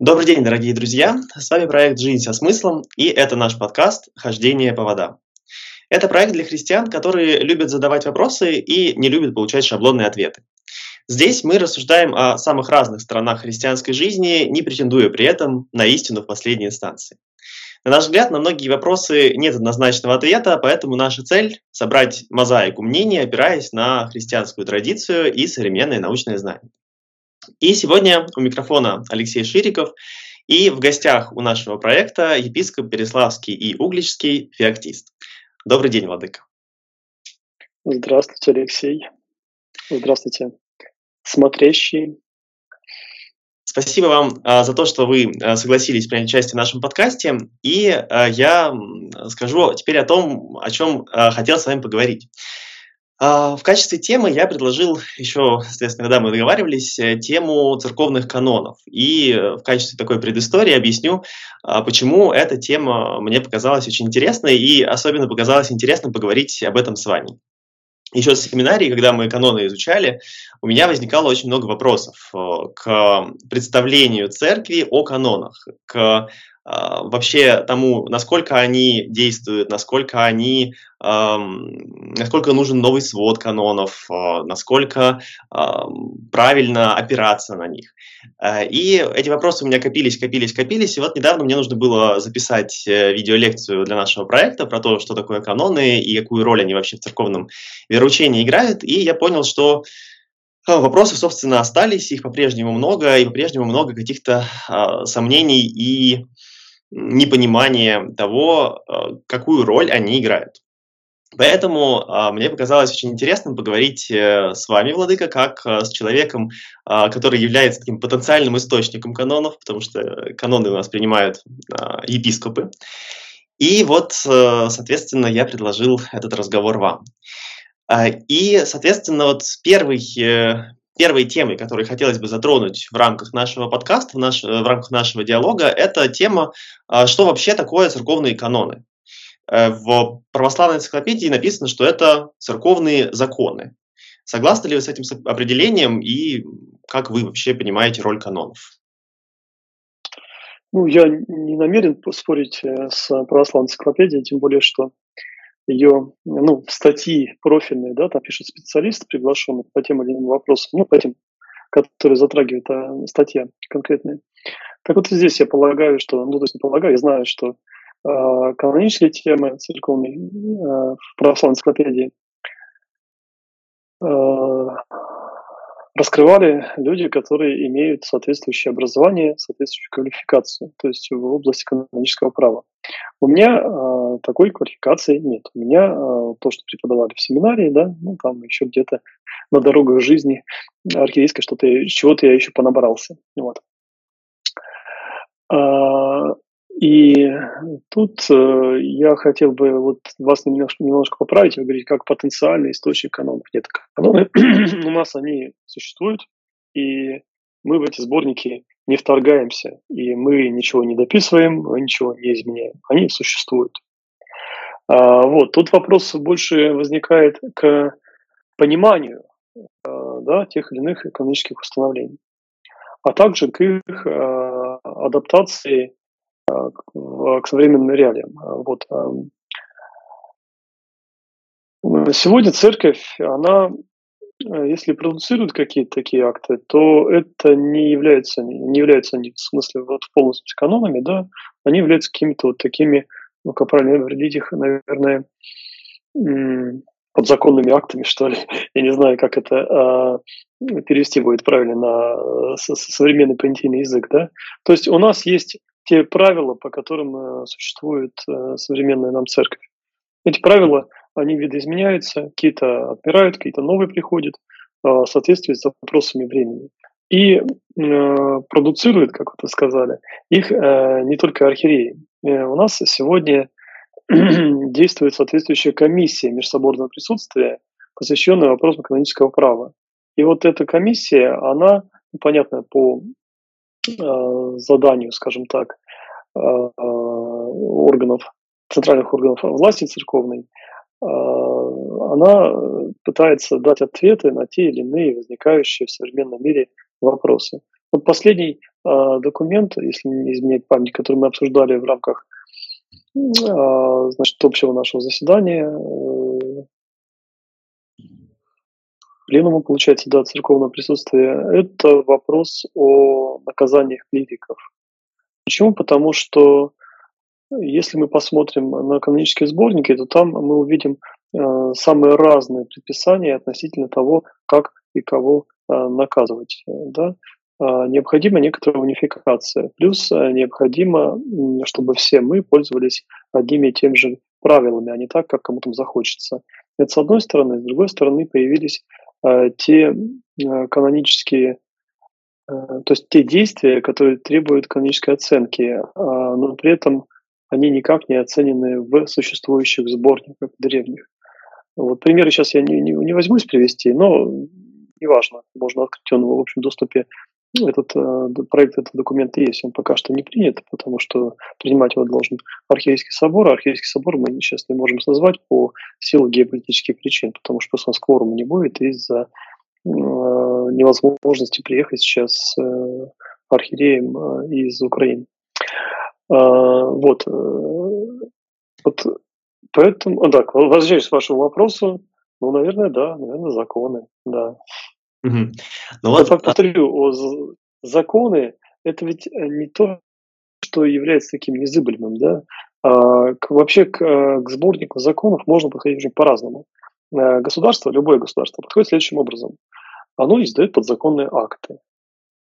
Добрый день, дорогие друзья! С вами проект «Жизнь со смыслом» и это наш подкаст «Хождение по водам». Это проект для христиан, которые любят задавать вопросы и не любят получать шаблонные ответы. Здесь мы рассуждаем о самых разных сторонах христианской жизни, не претендуя при этом на истину в последней инстанции. На наш взгляд, на многие вопросы нет однозначного ответа, поэтому наша цель – собрать мозаику мнений, опираясь на христианскую традицию и современные научные знания. И сегодня у микрофона Алексей Шириков, и в гостях у нашего проекта епископ Переславский и Угличский феоктист. Добрый день, Владыка. Здравствуйте, Алексей. Здравствуйте, смотрящие. Спасибо вам а, за то, что вы а, согласились принять участие в нашем подкасте. И а, я скажу теперь о том, о чем хотел с вами поговорить. А, в качестве темы я предложил еще, соответственно, когда мы договаривались, э, тему церковных канонов. И э, в качестве такой предыстории объясню, а, почему эта тема мне показалась очень интересной и особенно показалось интересно поговорить об этом с вами. Еще с семинарии, когда мы каноны изучали, у меня возникало очень много вопросов э, к представлению церкви о канонах, к вообще тому, насколько они действуют, насколько они, насколько нужен новый свод канонов, а, насколько правильно опираться на них. А, и эти вопросы у меня копились, копились, копились, и вот недавно мне нужно было записать э, видеолекцию для нашего проекта про то, что такое каноны и какую роль они вообще в церковном вероучении играют, и я понял, что Вопросы, собственно, остались, их по-прежнему много, и по-прежнему много каких-то э, сомнений и непонимание того, э, какую роль они играют. Поэтому а, мне показалось очень интересным поговорить э, с вами, Владыка, как э, с человеком, а, который является таким потенциальным источником канонов, потому что каноны у нас принимают а, епископы. И вот, соответственно, я предложил этот разговор вам. И, соответственно, вот первый, первой темой, которую хотелось бы затронуть в рамках нашего подкаста, в, наш, в рамках нашего диалога, это тема, а, что вообще такое церковные каноны. Э, в православной энциклопедии написано, что это церковные законы. Согласны ли вы с этим определением и как вы вообще понимаете роль канонов? Ну, я не намерен спорить э, с православной энциклопедией, тем более, что ее ну, статьи профильные, да, там пишет специалист, приглашенный по тем или иным вопросам, ну, по тем, которые затрагивает а, статья конкретная. Так вот здесь я полагаю, что, ну, то есть не полагаю, я знаю, что э, канонические темы церковные э, в православной энциклопедии э, раскрывали люди, которые имеют соответствующее образование, соответствующую квалификацию, то есть в области канонического права. У меня э, такой квалификации нет. У меня э, то, что преподавали в семинарии, да, ну там еще где-то на дорогах жизни архиерейской что-то, чего-то я еще понабрался. Вот. А, и тут э, я хотел бы вот вас немножко, немножко поправить, вы говорите, как потенциальный источник канонов. Нет, каноны у нас они существуют, и мы в эти сборники не вторгаемся, и мы ничего не дописываем, мы ничего не изменяем. Они существуют. А, вот, тут вопрос больше возникает к пониманию а, да, тех или иных экономических установлений, а также к их а, адаптации к современным реалиям. Вот. Сегодня церковь, она, если продуцирует какие-то такие акты, то это не является, не является они в смысле вот полностью канонами, да, они являются какими-то вот такими, ну, как правильно определить их, наверное, подзаконными актами, что ли. Я не знаю, как это э, перевести будет правильно на современный понятийный язык, да. То есть у нас есть те правила, по которым э, существует э, современная нам церковь. Эти правила, они видоизменяются, какие-то отмирают, какие-то новые приходят э, в соответствии с запросами времени. И продуцирует, как вы сказали, их не только архиереи. У нас сегодня действует соответствующая комиссия межсоборного присутствия, посвященная вопросам канонического права. И вот эта комиссия, она, ну, понятно, по заданию, скажем так, э, органов, центральных органов власти церковной, э, она пытается дать ответы на те или иные возникающие в современном мире вопросы. Вот последний документ, если не изменять память, который мы обсуждали в рамках значит, общего нашего заседания, пленума, получается, да, церковного присутствия, это вопрос о наказаниях клириков. Почему? Потому что если мы посмотрим на канонические сборники, то там мы увидим э, самые разные предписания относительно того, как и кого э, наказывать. Да? Э, необходима некоторая унификация. Плюс э, необходимо, чтобы все мы пользовались одними и теми же правилами, а не так, как кому-то захочется. Это с одной стороны. С другой стороны появились э, те э, канонические э, то есть те действия, которые требуют канонической оценки, но при этом они никак не оценены в существующих сборниках древних. Вот примеры сейчас я не, не, не возьмусь привести, но неважно, можно открыть он в общем доступе. Этот э, проект, этот документ есть, он пока что не принят, потому что принимать его должен Архиерейский собор, а Архиерейский собор мы сейчас не можем созвать по силу геополитических причин, потому что просто у не будет из-за э, невозможности приехать сейчас э, архиереем э, из Украины. А, вот. Э, вот поэтому, а, так, возвращаясь к вашему вопросу, ну, наверное, да, наверное, законы, да. Угу. Ну, вот, повторю, законы – это ведь э, не то, что является таким незыблемым, да, а, к, вообще к, э, к сборнику законов можно подходить уже по-разному. Государство, любое государство, подходит следующим образом. Оно издает подзаконные акты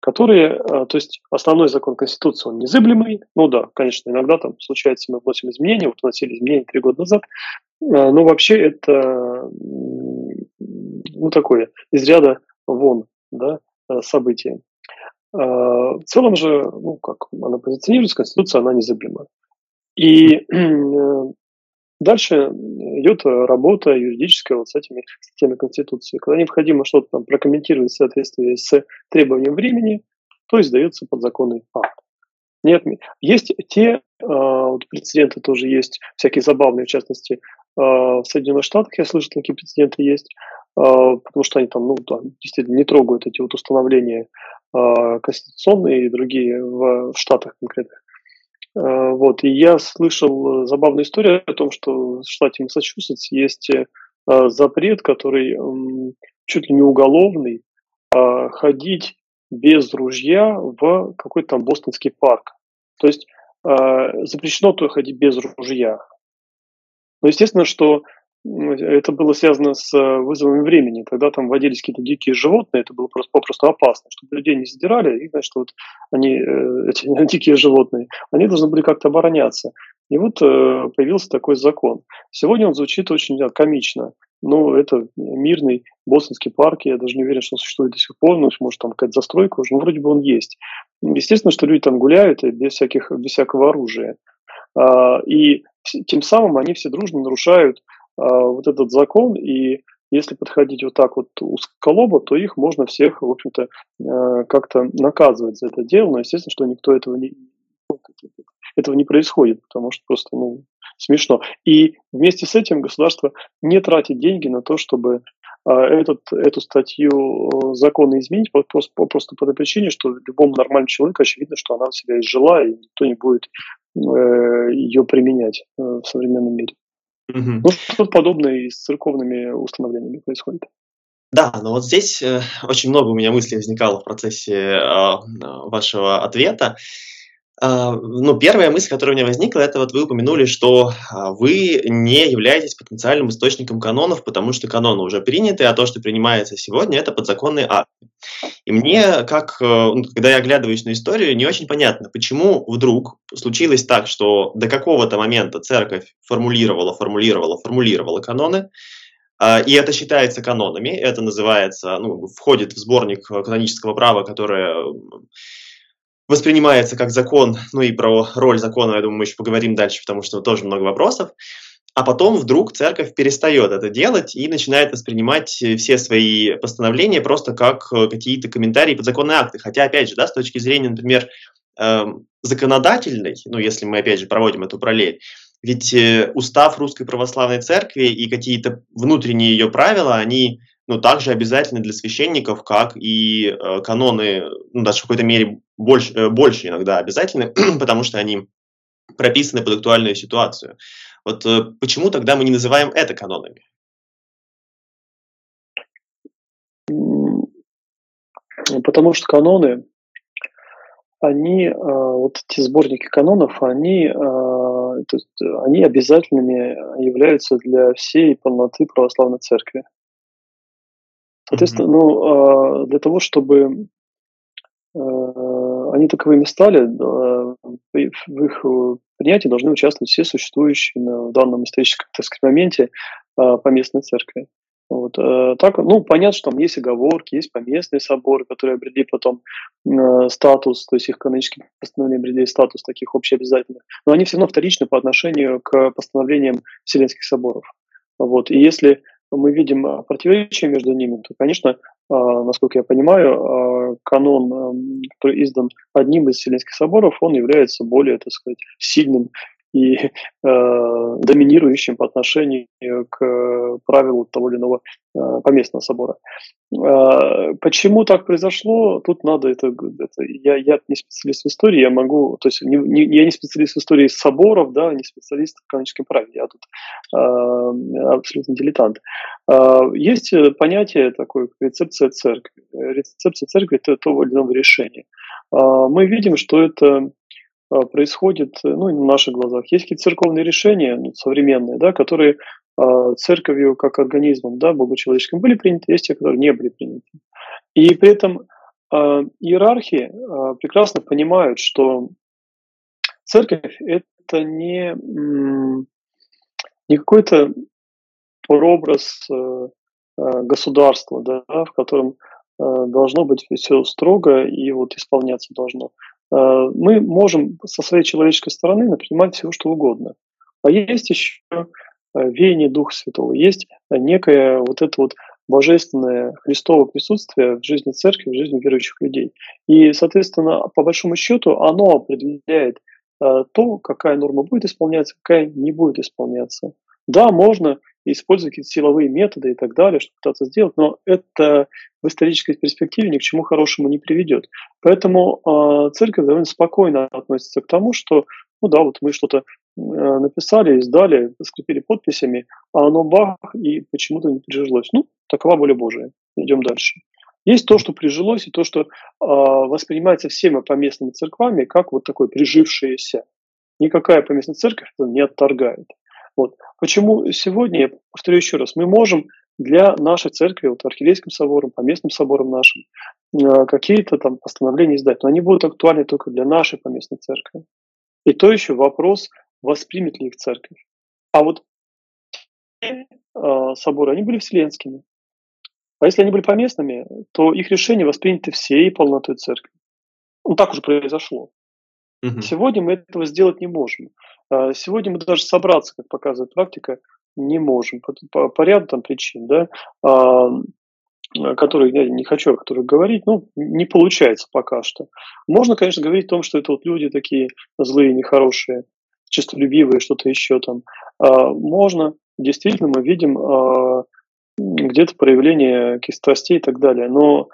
которые, э, то есть основной закон Конституции, он незыблемый, ну да, конечно, иногда там случается, мы вносим изменения, вот вносили изменения три года назад, э, но вообще это, ну, такое, из ряда вон, да, э, событие. В целом же, ну, как она позиционируется, Конституция, она незыблема. И Дальше идет работа юридическая вот с этими статьями Конституции. Когда необходимо что-то там прокомментировать в соответствии с требованием времени, то издается подзаконный акт. Нет, есть те э, вот прецеденты тоже есть, всякие забавные, в частности, э, в Соединенных Штатах, я слышал, такие прецеденты есть, э, потому что они там, ну, да, действительно не трогают эти вот установления э, конституционные и другие в, Штатах конкретных. Э, вот. И я слышал э, забавную историю о том, что в штате Массачусетс есть э, запрет, который чуть ли не уголовный, ходить без ружья в какой-то там бостонский парк. То есть запрещено то ходить без ружья. Но естественно, что это было связано с э, вызовом времени. Тогда там водились какие-то дикие животные, это было просто попросту опасно, чтобы людей не задирали, и, значит, вот они, э, эти дикие животные, они должны были как-то обороняться. И вот э, появился такой закон. Сегодня он звучит очень да, комично. но это мирный бостонский парк, я даже не уверен, что он существует до сих пор, ну, может, там какая-то застройка уже, но вроде бы он есть. Естественно, что люди там гуляют без, всяких, без всякого оружия. А, и тем самым они все дружно нарушают вот этот закон, и если подходить вот так вот узколобо, то их можно всех, в общем-то, э, как-то наказывать за это дело, но естественно, что никто этого не, этого не происходит, потому что просто ну, смешно. И вместе с этим государство не тратит деньги на то, чтобы а, этот, эту статью э, закона изменить просто, просто по той причине, что любому нормальному человеку очевидно, что она в себя изжила, и никто не будет э, ее применять в современном мире. Угу. Ну, что-то подобное и с церковными установлениями происходит. Да, но вот здесь э, очень много у меня мыслей возникало в процессе э, вашего ответа. Э, ну, первая мысль, которая у меня возникла, это вот вы упомянули, что э, вы не являетесь потенциальным источником канонов, потому что каноны уже приняты, а то, что принимается сегодня, это подзаконные акты. И мне, как, э, ну, когда я оглядываюсь на историю, не очень понятно, почему вдруг случилось так, что до какого-то момента церковь формулировала, формулировала, формулировала каноны, а, и это считается канонами, это называется, ну, входит в сборник канонического права, которое воспринимается как закон, ну и про роль закона, я думаю, мы еще поговорим дальше, потому что тоже много вопросов. А потом вдруг церковь перестает это делать и начинает воспринимать все свои постановления просто как э, какие-то комментарии подзаконные акты. Хотя, опять же, да, с точки зрения, например, эм, законодательной, ну, если мы, опять же, проводим эту параллель, ведь э, устав Русской Православной Церкви и какие-то внутренние ее правила, они ну, также обязательны для священников, как и э, каноны, ну, даже в какой-то мере больше, больше иногда обязательны, потому что они прописаны под актуальную ситуацию. Вот почему тогда мы не называем это канонами? Потому что каноны, они, вот эти сборники канонов, они, они обязательными являются для всей полноты православной церкви. Соответственно, mm-hmm. ну, для того, чтобы они таковыми стали, в их принятии должны участвовать все существующие в данном историческом так сказать, моменте поместной церкви. Вот, э, так, ну, понятно, что там есть оговорки, есть поместные соборы, которые обрели потом э, статус, то есть их канонические постановления обрели статус таких общеобязательных, но они все равно вторичны по отношению к постановлениям Вселенских соборов. Вот, и если мы видим э, противоречия между ними, то, конечно, э, насколько я понимаю, э, канон, который издан одним из Вселенских соборов, он является более, так сказать, сильным и э, доминирующим по отношению к правилу того или иного э, поместного собора. Э, почему так произошло? Тут надо это, это я, я не специалист в истории, я могу, то есть не, не, я не специалист в истории соборов, да, не специалист в каноническом праве, я тут э, абсолютно дилетант. Э, есть понятие такое, рецепция церкви. Рецепция церкви – это того или иного решения. Э, мы видим, что это происходит ну, на наших глазах. Есть какие-то церковные решения ну, современные, да, которые э, церковью как организмом да, богочеловеческим были приняты, есть те, которые не были приняты. И при этом э, иерархи э, прекрасно понимают, что церковь – это не, не какой-то прообраз э, государства, да, в котором должно быть все строго и вот исполняться должно. Э, мы можем со своей человеческой стороны напринимать все, что угодно. А есть еще э, веяние Духа Святого, есть некое вот это вот божественное Христово присутствие в жизни церкви, в жизни верующих людей. И, соответственно, по большому счету, оно определяет э, то, какая норма будет исполняться, какая не будет исполняться. Да, можно использовать какие-то силовые методы и так далее, чтобы пытаться сделать, но это в исторической перспективе ни к чему хорошему не приведет. Поэтому э, церковь довольно спокойно относится к тому, что, ну да, вот мы что-то э, написали, издали, скрепили подписями, а оно бах, и почему-то не прижилось. Ну, такова воля Божия. Идем дальше. Есть то, что прижилось, и то, что э, воспринимается всеми поместными церквами как вот такое прижившееся. Никакая поместная церковь это не отторгает. Вот. Почему сегодня, я повторю еще раз, мы можем для нашей церкви, вот архиерейским собором, по местным соборам нашим, э, какие-то там постановления издать, но они будут актуальны только для нашей поместной церкви. И то еще вопрос, воспримет ли их церковь. А вот э, соборы, они были вселенскими. А если они были поместными, то их решения восприняты всей полнотой церкви. Ну, так уже произошло. Угу. Сегодня мы этого сделать не можем. А, сегодня мы даже собраться, как показывает практика, не можем по, по, по ряду там причин, да, а, которые я не хочу о которых говорить, ну, не получается пока что. Можно, конечно, говорить о том, что это вот люди такие злые, нехорошие, честолюбивые, что-то еще там. А, можно, действительно, мы видим а, где-то проявление каких-то страстей и так далее, но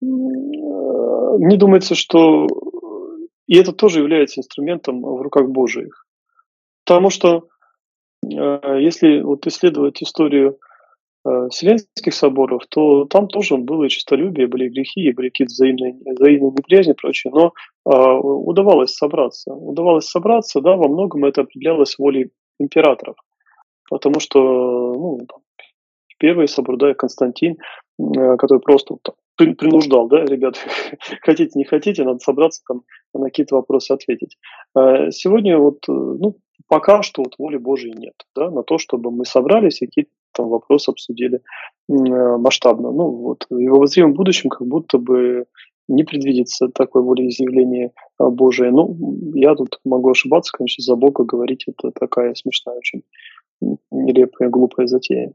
мне думается, что и это тоже является инструментом в руках Божьих. Потому что э, если вот исследовать историю э, Вселенских соборов, то там тоже было и честолюбие, были грехи, были какие-то взаимные, взаимные неприязни и прочее, но э, удавалось собраться. Удавалось собраться, да, во многом это определялось волей императоров. Потому что ну, первый собор, да, Константин, который просто там, принуждал, да, ребят, хотите, не хотите, надо собраться там на какие-то вопросы ответить. А сегодня вот, э, ну, пока что вот воли Божьей нет, да, на то, чтобы мы собрались и какие-то там вопросы обсудили э, масштабно. Ну, вот в его воззримом будущем как будто бы не предвидится такой волеизъявление Божие. Ну, я тут могу ошибаться, конечно, за Бога говорить это такая смешная очень нелепая, глупая затея.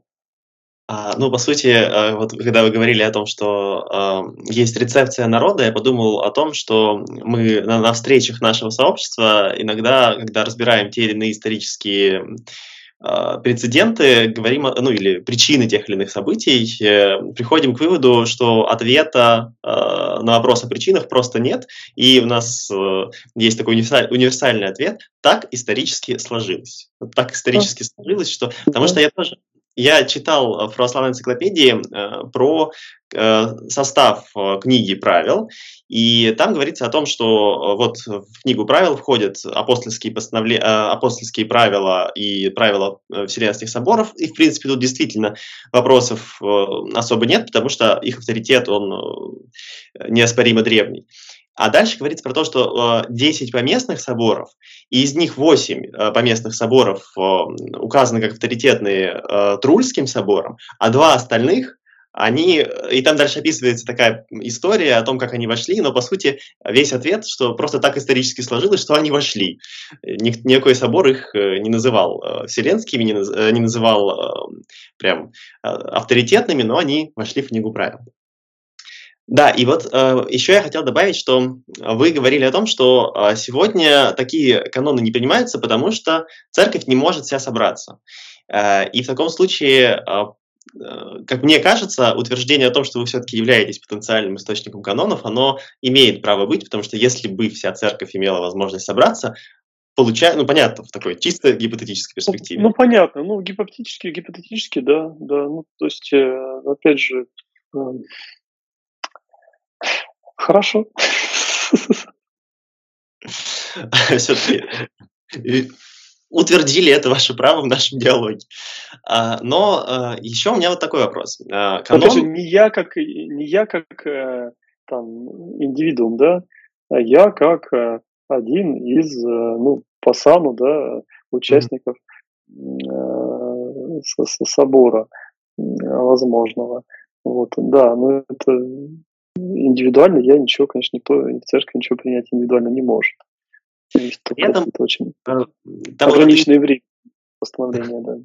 А, ну, по сути, э, вот когда вы говорили о том, что э, есть рецепция народа, я подумал о том, что мы на, на встречах нашего сообщества иногда, когда разбираем те или иные исторические прецеденты, говорим, ну или причины тех или иных событий, приходим к выводу, что ответа на вопрос о причинах просто нет, и у нас есть такой универсальный ответ, так исторически сложилось. Так исторически сложилось, что... Потому что я тоже я читал в православной энциклопедии э, про э, состав э, книги правил, и там говорится о том, что вот в книгу правил входят апостольские, постановле... апостольские правила и правила Вселенских соборов, и, в принципе, тут действительно вопросов особо нет, потому что их авторитет, он неоспоримо древний. А дальше говорится про то, что 10 поместных соборов, и из них 8 поместных соборов указаны как авторитетные Трульским собором, а два остальных они, и там дальше описывается такая история о том, как они вошли, но по сути весь ответ, что просто так исторически сложилось, что они вошли. Ник, никакой собор их э, не называл э, вселенскими, не, не называл прям авторитетными, но они вошли в книгу правил. Да, и вот э, еще я хотел добавить, что вы говорили о том, что э, сегодня такие каноны не принимаются, потому что церковь не может вся собраться. Э, и в таком случае, э, э, как мне кажется, утверждение о том, что вы все-таки являетесь потенциальным источником канонов, оно имеет право быть, потому что если бы вся церковь имела возможность собраться, получая, ну понятно, в такой чисто гипотетической ну, перспективе. Ну, ну понятно, ну гипотетически, гипотетически, да, да, ну то есть, э, опять же, э, Хорошо. Все-таки утвердили это ваше право в нашем диалоге. А, но а, еще у меня вот такой вопрос. А, канон... Опять же, не я как, не я как э, там, индивидуум, да, а я как э, один из, э, ну, по саму, да, участников mm-hmm. собора возможного. Вот, да, но это индивидуально я ничего, конечно, никто в церкви ничего принять индивидуально не может. При этом, это очень э, ограниченное вот время постановления, да.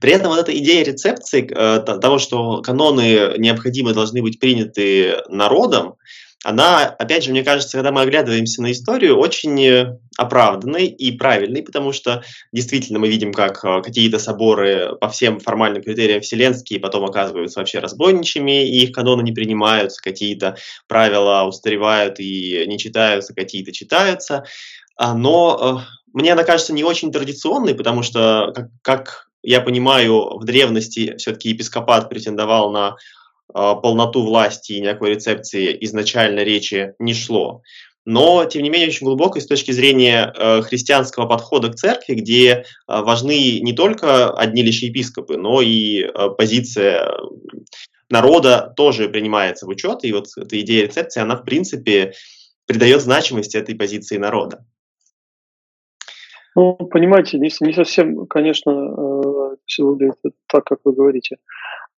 При этом вот эта идея рецепции, э, того, что каноны необходимы должны быть приняты народом, она, опять же, мне кажется, когда мы оглядываемся на историю, очень э, оправданной и правильной, потому что действительно мы видим, как э, какие-то соборы по всем формальным критериям вселенские потом оказываются вообще разбойничьими, и их каноны не принимаются, какие-то правила устаревают и не читаются, какие-то читаются. А, но э, мне она кажется не очень традиционной, потому что, как, я понимаю, в древности все-таки епископат претендовал на полноту власти и никакой рецепции изначально речи не шло. Но, тем не менее, очень глубокой с точки зрения э, христианского подхода к церкви, где э, важны не только одни лишь епископы, но и э, позиция народа тоже принимается в учет. И вот эта идея рецепции, она, в принципе, придает значимость этой позиции народа. Ну, понимаете, не, не совсем, конечно, э, все выглядит так, как вы говорите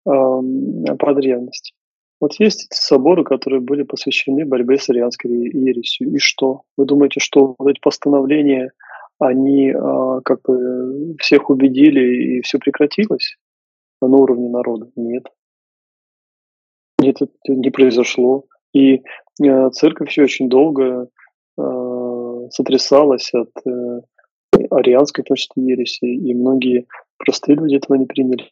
по древности. Вот есть эти соборы, которые были посвящены борьбе с арианской ересью. И что? Вы думаете, что вот эти постановления, они а, как бы всех убедили и все прекратилось на уровне народа? Нет. Нет, это не произошло. И э, церковь все очень долго э, сотрясалась от э, арианской, точно ереси, и многие простые люди этого не приняли.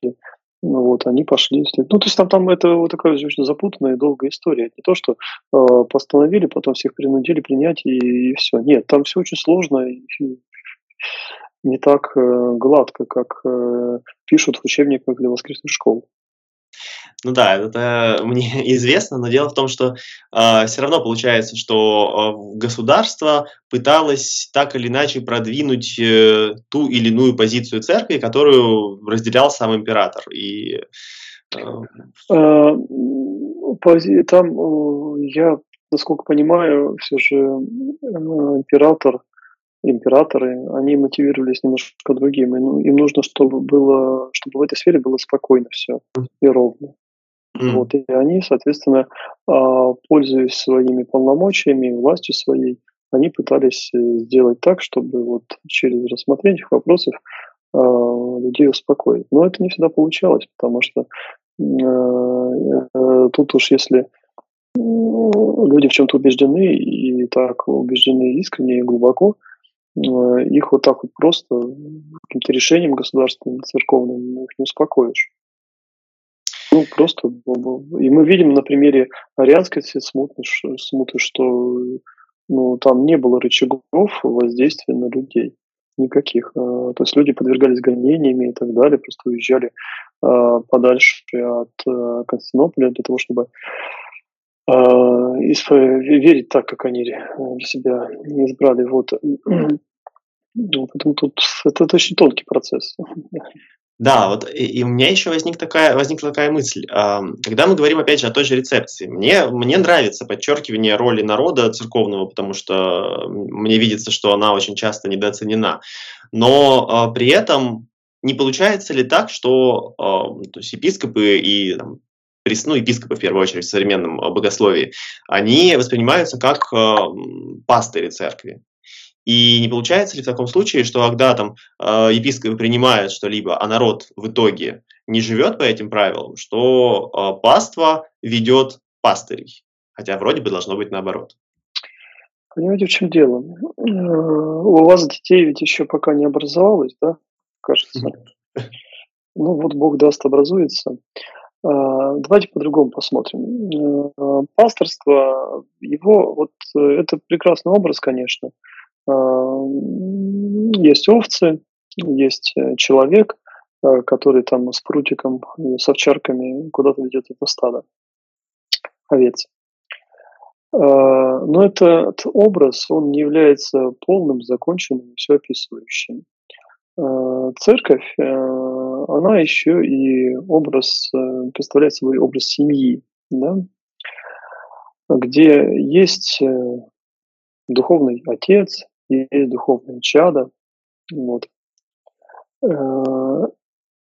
Ну вот, они пошли. Ну, то есть там, там это вот такая очень запутанная и долгая история. Не то, что э, постановили, потом всех принудили принять и, и все. Нет, там все очень сложно и не так э, гладко, как э, пишут в учебниках для воскресных школ. Ну да, это мне известно, но дело в том, что э, все равно получается, что э, государство пыталось так или иначе продвинуть э, ту или иную позицию церкви, которую разделял сам император. И, э... А, там э, я, насколько понимаю, все же э, император императоры, они мотивировались немножко другим. Им нужно, чтобы было, чтобы в этой сфере было спокойно все и ровно. Mm. Вот, и они, соответственно, а, пользуясь своими полномочиями, властью своей, они пытались э, сделать так, чтобы вот через рассмотрение этих вопросов а, людей успокоить. Но это не всегда получалось, потому что э, тут уж если люди в чем-то убеждены и так убеждены искренне и глубоко, их вот так вот просто каким-то решением государственным, церковным их не успокоишь. Ну, просто, и мы видим на примере арианской смуты, что ну, там не было рычагов воздействия на людей никаких. А, то есть люди подвергались гонениями и так далее, просто уезжали а, подальше от Константинополя для того, чтобы верить так, как они для себя избрали. Вот. Ну, поэтому тут это, это очень тонкий процесс. Да, вот и, и у меня еще возник такая, возникла такая мысль. Когда мы говорим, опять же, о той же рецепции, мне, мне нравится подчеркивание роли народа церковного, потому что мне видится, что она очень часто недооценена. Но а, при этом не получается ли так, что то есть епископы и там, ну, епископы, в первую очередь, в современном богословии, они воспринимаются как пастыри церкви. И не получается ли в таком случае, что когда там э, епископы принимают что-либо, а народ в итоге не живет по этим правилам, что э, паства ведет пастырей, хотя вроде бы должно быть наоборот. Понимаете, в чем дело? Э, у вас детей ведь еще пока не образовалось, да, кажется? Ну вот Бог даст образуется. Э, давайте по-другому посмотрим. Э, пасторство, его, вот это прекрасный образ, конечно, а, есть овцы, есть э, человек, э, который там с прутиком и с овчарками куда-то ведет это стадо овец. А, но этот образ, он не является полным, законченным, все описывающим. А, церковь, э, она еще и образ, представляет собой образ семьи, да? где есть духовный отец, есть духовное чадо. Вот. Э,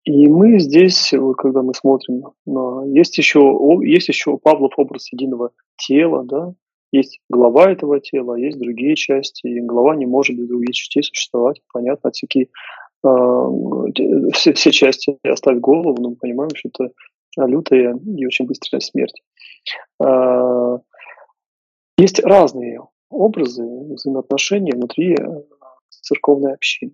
и мы здесь, вот когда мы смотрим, есть еще, есть еще Павлов образ единого тела, да, есть глава этого тела, есть другие части, и глава не может без других частей существовать. Понятно, всякие э, все, все части оставь голову, но мы понимаем, что это лютая и очень быстрая смерть. Э, есть разные образы взаимоотношений внутри э, церковной общины.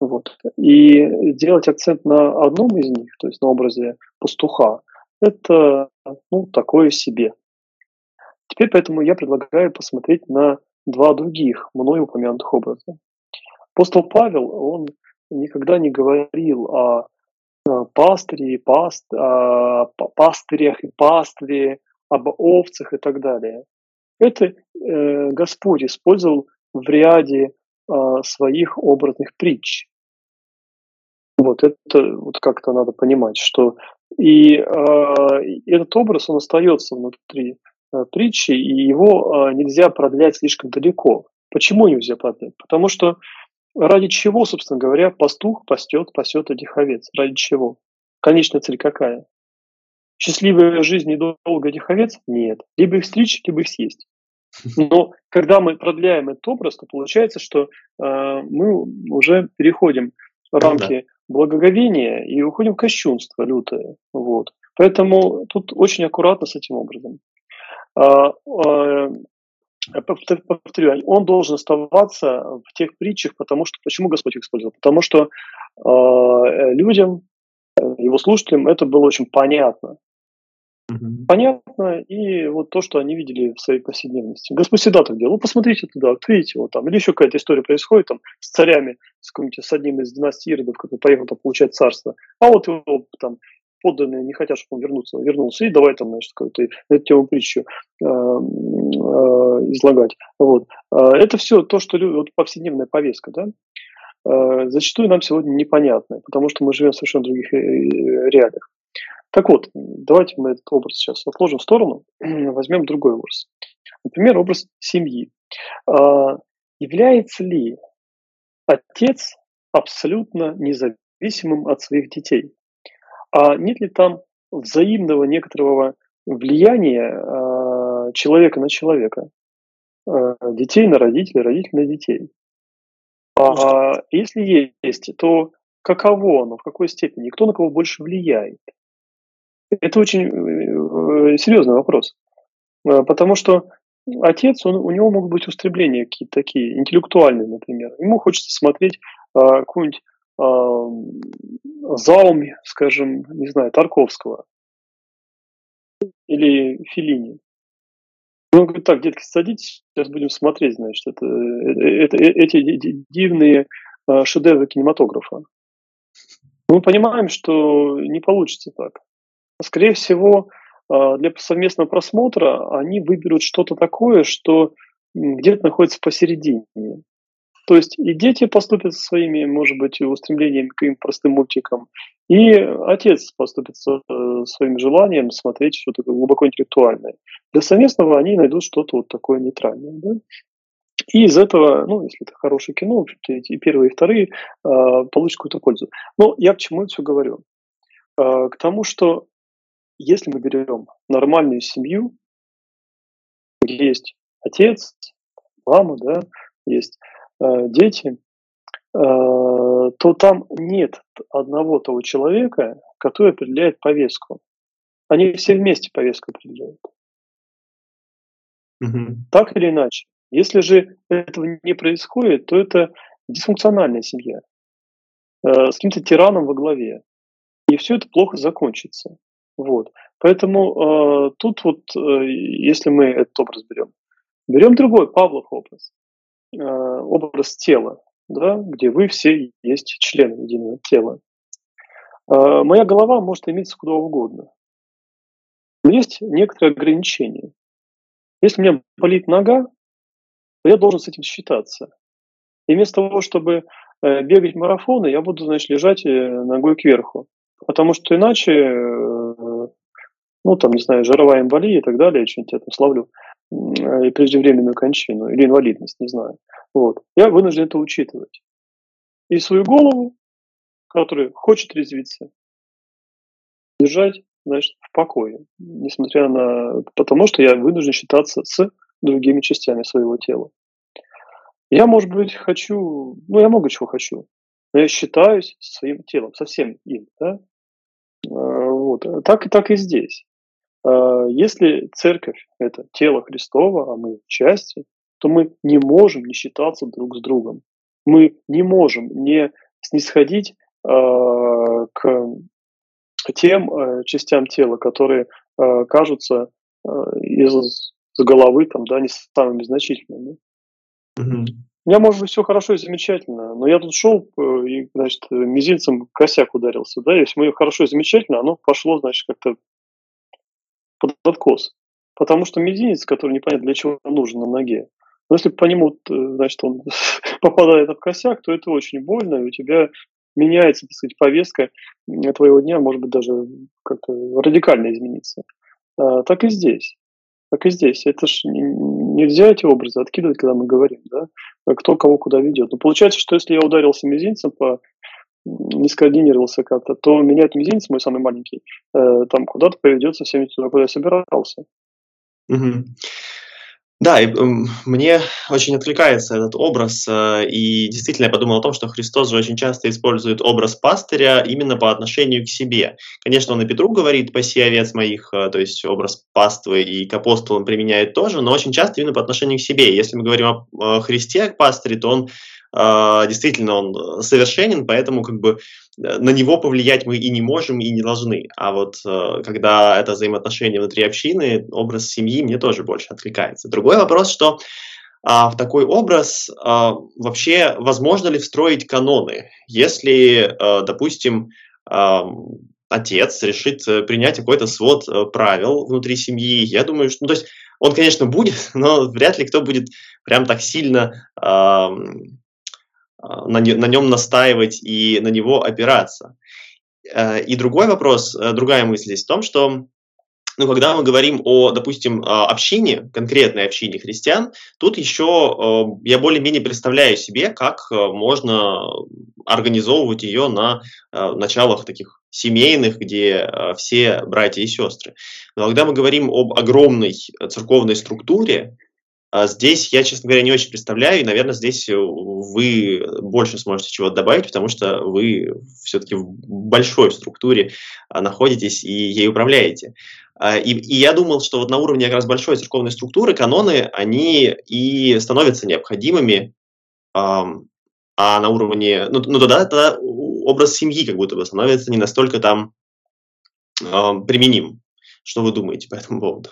Вот. И делать акцент на одном из них, то есть на образе пастуха, это ну, такое себе. Теперь поэтому я предлагаю посмотреть на два других, мной упомянутых образа. Апостол Павел, он никогда не говорил о пастыре, паст, о пастырях и пастыре, об овцах и так далее. Это э, Господь использовал в ряде э, своих образных притч. Вот это вот как-то надо понимать, что и э, этот образ он остается внутри э, притчи, и его э, нельзя продлять слишком далеко. Почему нельзя продлять? Потому что ради чего, собственно говоря, пастух пастет, пасет этих овец? Ради чего? Конечная цель какая? Счастливая жизнь и долго этих овец? Нет. Либо их стричь, либо их съесть. Но когда мы продляем этот образ, то получается, что э, мы уже переходим рамки да. благоговения и уходим в кощунство лютое. Вот. Поэтому тут очень аккуратно с этим образом. А, а, повторю, он должен оставаться в тех притчах, потому что почему Господь их использовал? Потому что э, людям, его слушателям, это было очень понятно. Мгм. Понятно, и вот то, что они видели в своей повседневности. Господь всегда так делал. Ну, посмотрите туда, вот видите, вот там, или еще какая-то история происходит там с царями, с, с одним из династий Иродов, который поехал там получать царство, а вот его там подданные не хотят, чтобы он вернулся, вернулся, и давай там, значит, какую-то эту тему притчу э, э, излагать. Вот. А это все то, что вот повседневная повестка, да, э, зачастую нам сегодня непонятно, потому что мы живем в совершенно других э, реалиях. Так вот, давайте мы этот образ сейчас отложим в сторону, возьмем другой образ. Например, образ семьи. А, является ли отец абсолютно независимым от своих детей? А нет ли там взаимного некоторого влияния а, человека на человека? А, детей на родителей, родителей на детей? А если есть, то каково оно, в какой степени, кто на кого больше влияет? Это очень э, серьезный вопрос. Э, потому что отец, он, у него могут быть устремления какие-то такие, интеллектуальные, например. Ему хочется смотреть а, какую-нибудь а, Зауми, скажем, не знаю, Тарковского или Филини. Он говорит, так, детки, садитесь, сейчас будем смотреть, значит, это, это, это, эти дивные шедевры кинематографа. Мы понимаем, что не получится так. Скорее всего, для совместного просмотра они выберут что-то такое, что где-то находится посередине. То есть и дети поступят со своими, может быть, устремлениями к им простым мультикам, и отец поступит со э, своим желанием смотреть что-то глубоко интеллектуальное. Для совместного они найдут что-то вот такое нейтральное. Да? И из этого, ну, если это хорошее кино, в общем-то, и первые, и вторые э, получат какую-то пользу. Но я к чему это все говорю? Э, к тому, что если мы берем нормальную семью, где есть отец, мама, да, есть дети, э, то там нет одного того человека, который определяет повестку. Они все вместе повестку определяют. Угу. Так или иначе. Если же этого не происходит, то это дисфункциональная семья э, с каким-то тираном во главе. И все это плохо закончится. Вот. Поэтому э, тут вот, э, если мы этот образ берем, берем другой, Павлов образ, э, образ тела, да, где вы все есть члены единого тела. Э, моя голова может иметься куда угодно. Но есть некоторые ограничения. Если у меня болит нога, то я должен с этим считаться. И вместо того, чтобы э, бегать марафоны, я буду, значит, лежать ногой кверху. Потому что иначе, ну, там, не знаю, жировая эмболия и так далее, я что-нибудь я там славлю, и преждевременную кончину, или инвалидность, не знаю. Вот. Я вынужден это учитывать. И свою голову, которая хочет резвиться, держать, значит, в покое, несмотря на... Потому что я вынужден считаться с другими частями своего тела. Я, может быть, хочу, ну, я много чего хочу, но я считаюсь своим телом, со всем им, да? А, вот. Так, так и здесь. А, если церковь – это тело Христова, а мы части, то мы не можем не считаться друг с другом. Мы не можем не снисходить а, к тем частям тела, которые кажутся из головы, там, да, не самыми значительными. Угу. У меня, может быть, все хорошо и замечательно, но я тут шел э, и, значит, мизинцем косяк ударился, да, если мы хорошо и замечательно, оно пошло, значит, как-то под откос. Потому что мизинец, который непонятно для чего нужен на ноге, но если по нему, э, значит, он попадает в косяк, то это очень больно, и у тебя меняется, так сказать, повестка твоего дня, может быть, даже как-то радикально измениться. А, так и здесь так и здесь. Это ж нельзя эти образы откидывать, когда мы говорим, да, кто кого куда ведет. Но получается, что если я ударился мизинцем по не скоординировался как-то, то менять мизинец, мой самый маленький, э, там куда-то поведет совсем туда, куда я собирался. Угу. Да, и, мне очень откликается этот образ, э, и действительно я подумал о том, что Христос же очень часто использует образ пастыря именно по отношению к себе. Конечно, он и Петру говорит «паси овец моих», э, то есть образ паствы, и к апостолам применяет тоже, но очень часто именно по отношению к себе. Если мы говорим о Христе как пастыре, то он действительно он э, совершенен, поэтому как бы э, на него повлиять мы и не можем, и не должны. А вот э, когда это взаимоотношения внутри общины, образ семьи мне тоже больше откликается. Другой вопрос, что а, в такой образ а, вообще возможно ли встроить каноны, если, а, допустим, а, отец решит принять какой-то свод правил внутри семьи, я думаю, что, ну, то есть он, конечно, будет, но вряд ли кто будет прям так сильно а, на, на нем настаивать и на него опираться. Э, и другой вопрос, э, другая мысль здесь в том, что ну, когда мы говорим о, допустим, а, общине, конкретной общине христиан, тут еще э, я более-менее представляю себе, как можно организовывать ее на началах таких семейных, где все братья и сестры. Но когда мы говорим об огромной церковной структуре, а здесь я, честно говоря, не очень представляю, и, наверное, здесь э, вы больше сможете чего-то добавить, потому что вы все-таки в большой структуре а, находитесь и ей управляете. А, и, и я думал, что вот на уровне как раз большой церковной структуры каноны, они и становятся необходимыми а на уровне, ну, ну тогда, тогда образ семьи как будто бы становится не настолько там применим. Что вы думаете по этому поводу?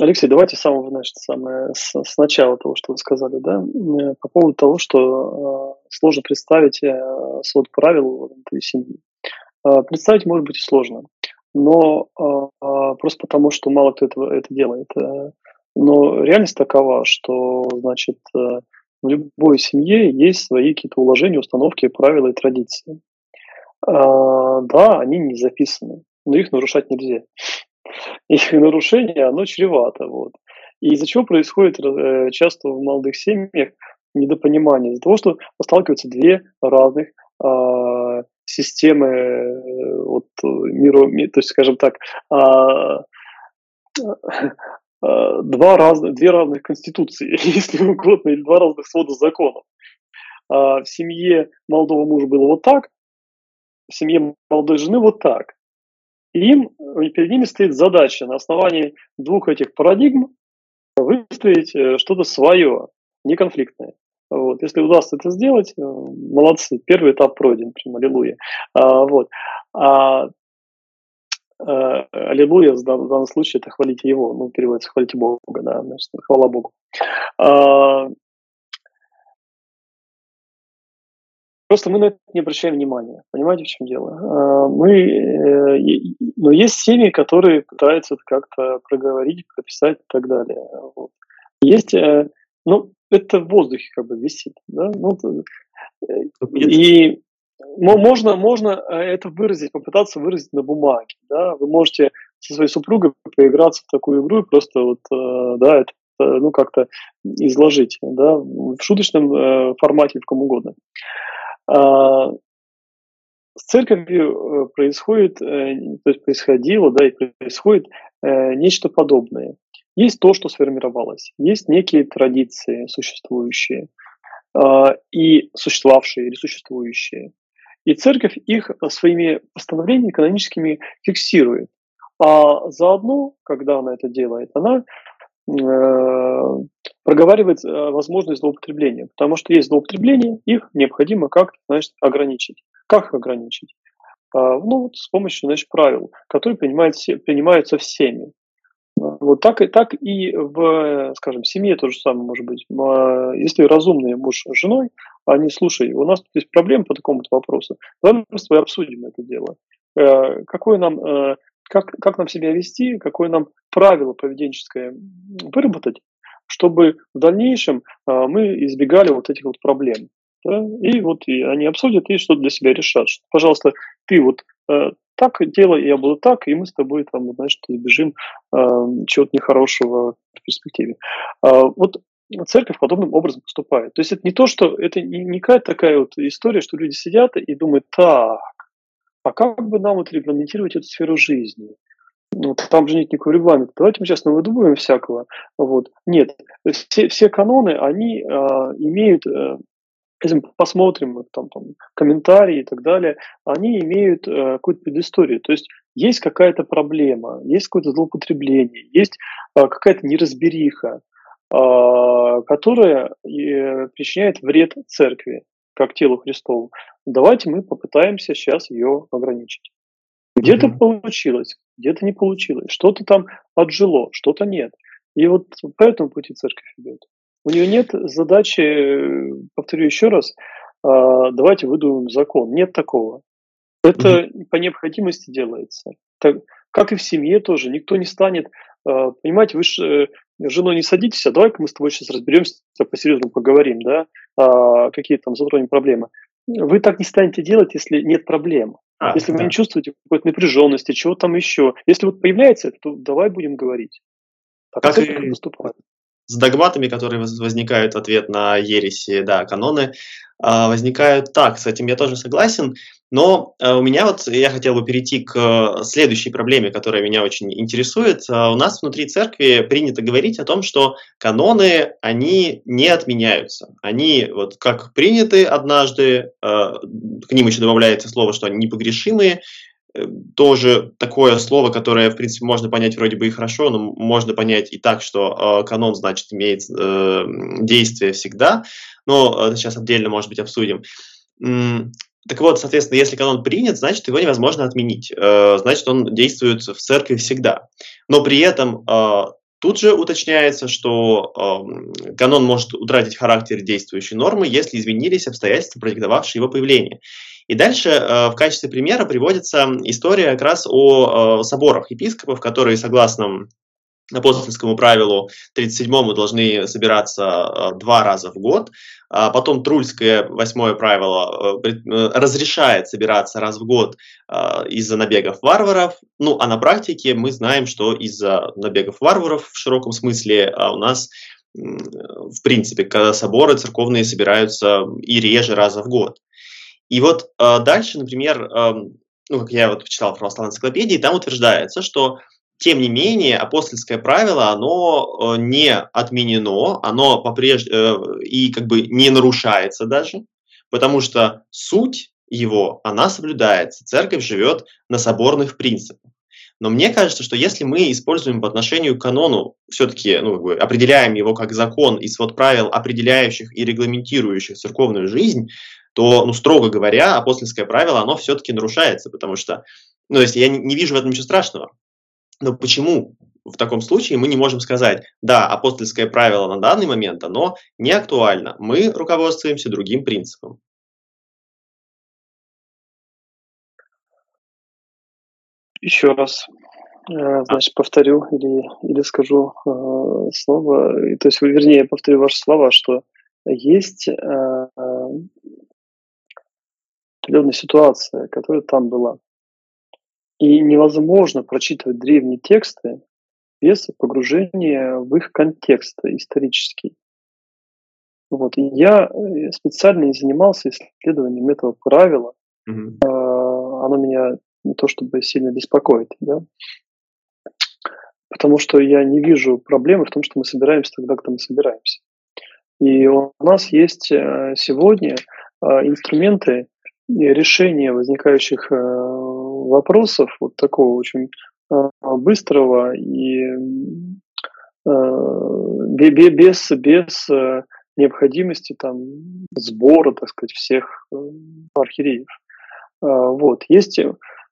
Алексей, давайте самого, значит, самое, с, с начала того, что вы сказали, да, э, по поводу того, что э, сложно представить э, свод правил внутри семьи. Э, представить может быть и сложно, но э, э, просто потому, что мало кто этого, это делает. Э, но реальность такова, что, значит, э, в любой семье есть свои какие-то уложения, установки, правила и традиции. Э, да, они не записаны, но их нарушать нельзя их нарушение, оно чревато. Вот. И из-за чего происходит э, часто в молодых семьях недопонимание? Из-за того, что сталкиваются две разных э, системы э, вот, мира, то есть, скажем так, э, два разных, две разных конституции, если угодно, или два разных свода законов. в семье молодого мужа было вот так, в семье молодой жены вот так им, перед ними стоит задача на основании двух этих парадигм выстроить э, что-то свое, неконфликтное. Вот. Если удастся это сделать, э, молодцы, первый этап пройден, прям аллилуйя. А, вот. а, а, аллилуйя в данном случае это хвалите его, ну, переводится хвалите Бога, да, значит, хвала Богу. А, Просто мы на это не обращаем внимания. Понимаете, в чем дело? А, мы, э, но есть семьи, которые пытаются это как-то проговорить, прописать и так далее. Вот. Есть, э, ну, это в воздухе как бы висит. Да? Ну, э, и можно, можно это выразить, попытаться выразить на бумаге. Да? Вы можете со своей супругой поиграться в такую игру и просто вот, да, это ну, как-то изложить, да, в шуточном формате, в ком угодно. А, с церковью э, происходит, э, то есть происходило, да, и происходит э, нечто подобное. Есть то, что сформировалось, есть некие традиции существующие, а, и существовавшие или существующие. И церковь их своими постановлениями каноническими фиксирует. А заодно, когда она это делает, она проговаривает э, возможность злоупотребления, потому что есть злоупотребление, их необходимо как значит, ограничить. Как их ограничить? А, ну, вот с помощью значит, правил, которые принимают, принимаются всеми. Вот так и, так и в, скажем, семье то же самое может быть. А, если разумный муж с женой, они, слушай, у нас тут есть проблема по такому-то вопросу, давай мы просто обсудим это дело. Э, какое нам, э, как, как нам себя вести, какое нам правило поведенческое выработать, чтобы в дальнейшем а, мы избегали вот этих вот проблем. Да? И вот и они обсудят и что-то для себя решат. Что, пожалуйста, ты вот э, так делай, я буду так, и мы с тобой там, значит, избежим э, чего-то нехорошего в перспективе. Э, вот церковь подобным образом поступает. То есть это не то, что это не, не какая-то такая вот история, что люди сидят и думают, так, а как бы нам вот регламентировать эту сферу жизни? Вот, там же нет никакого регламента. Давайте мы сейчас выдумываем всякого. Вот. Нет, все, все каноны, они э, имеют, э, если мы посмотрим там, там, комментарии и так далее, они имеют э, какую-то предысторию. То есть есть какая-то проблема, есть какое-то злоупотребление, есть э, какая-то неразбериха, э, которая э, причиняет вред церкви как телу Христову. Давайте мы попытаемся сейчас ее ограничить. Где-то получилось, где-то не получилось, что-то там отжило, что-то нет. И вот по этому пути церковь идет. У нее нет задачи, повторю еще раз, а, давайте выдумаем закон. Нет такого. Это mm-hmm. по необходимости делается. Так, как и в семье тоже. Никто не станет, а, понимаете, вы же э, женой не садитесь, а давай-ка мы с тобой сейчас разберемся, по-серьезному поговорим, да, а, какие там затронем проблемы. Вы так не станете делать, если нет проблем. А, если да. вы не чувствуете какой-то напряженности, чего там еще. Если вот появляется то давай будем говорить. Так как и поступает. С догматами, которые возникают в ответ на ереси, да, каноны, а, возникают так. С этим я тоже согласен. Но э, у меня вот, я хотел бы перейти к э, следующей проблеме, которая меня очень интересует. Э, у нас внутри церкви принято говорить о том, что каноны, они не отменяются. Они вот как приняты однажды, к ним еще добавляется слово, что они непогрешимые, тоже такое слово, которое, в принципе, можно понять вроде бы и хорошо, но можно понять и так, что э, канон, значит, имеет э, действие всегда, но это сейчас отдельно, может быть, обсудим. Так вот, соответственно, если канон принят, значит, его невозможно отменить. Э, значит, он действует в церкви всегда. Но при этом э, тут же уточняется, что э, канон может утратить характер действующей нормы, если изменились обстоятельства, продиктовавшие его появление. И дальше в качестве примера приводится история как раз о соборах епископов, которые, согласно апостольскому правилу 37-му должны собираться э, два раза в год. А потом Трульское восьмое правило э, э, разрешает собираться раз в год из-за набегов варваров. Ну, а на практике мы знаем, что из-за набегов варваров в широком смысле у нас в принципе, когда соборы церковные собираются и реже раза в год. И вот дальше, например, эм, ну, как я вот почитал в православной энциклопедии, там утверждается, что тем не менее, апостольское правило, оно э, не отменено, оно по-прежнему э, и как бы не нарушается даже, потому что суть его, она соблюдается. Церковь живет на соборных принципах. Но мне кажется, что если мы используем по отношению к канону, все-таки ну, как бы определяем его как закон и свод правил, определяющих и регламентирующих церковную жизнь, то, ну, строго говоря, апостольское правило, оно все-таки нарушается, потому что, ну, есть я не вижу в этом ничего страшного. Но почему в таком случае мы не можем сказать, да, апостольское правило на данный момент, оно не актуально, мы руководствуемся другим принципом. Еще раз, э, а. значит, повторю или, или скажу э, слово, то есть, вернее, повторю ваши слова, что есть э, определенная ситуация, которая там была. И невозможно прочитывать древние тексты без погружения в их контекст исторический. Вот. И я э, специально не занимался исследованием этого правила. Mm-hmm. Оно меня не то чтобы сильно беспокоит, да? потому что я не вижу проблемы в том, что мы собираемся тогда, когда мы собираемся. И у нас есть э, сегодня а, инструменты решения возникающих э, вопросов, вот такого очень э, быстрого и э, без, без необходимости там сбора, так сказать, всех архиереев. Вот, есть,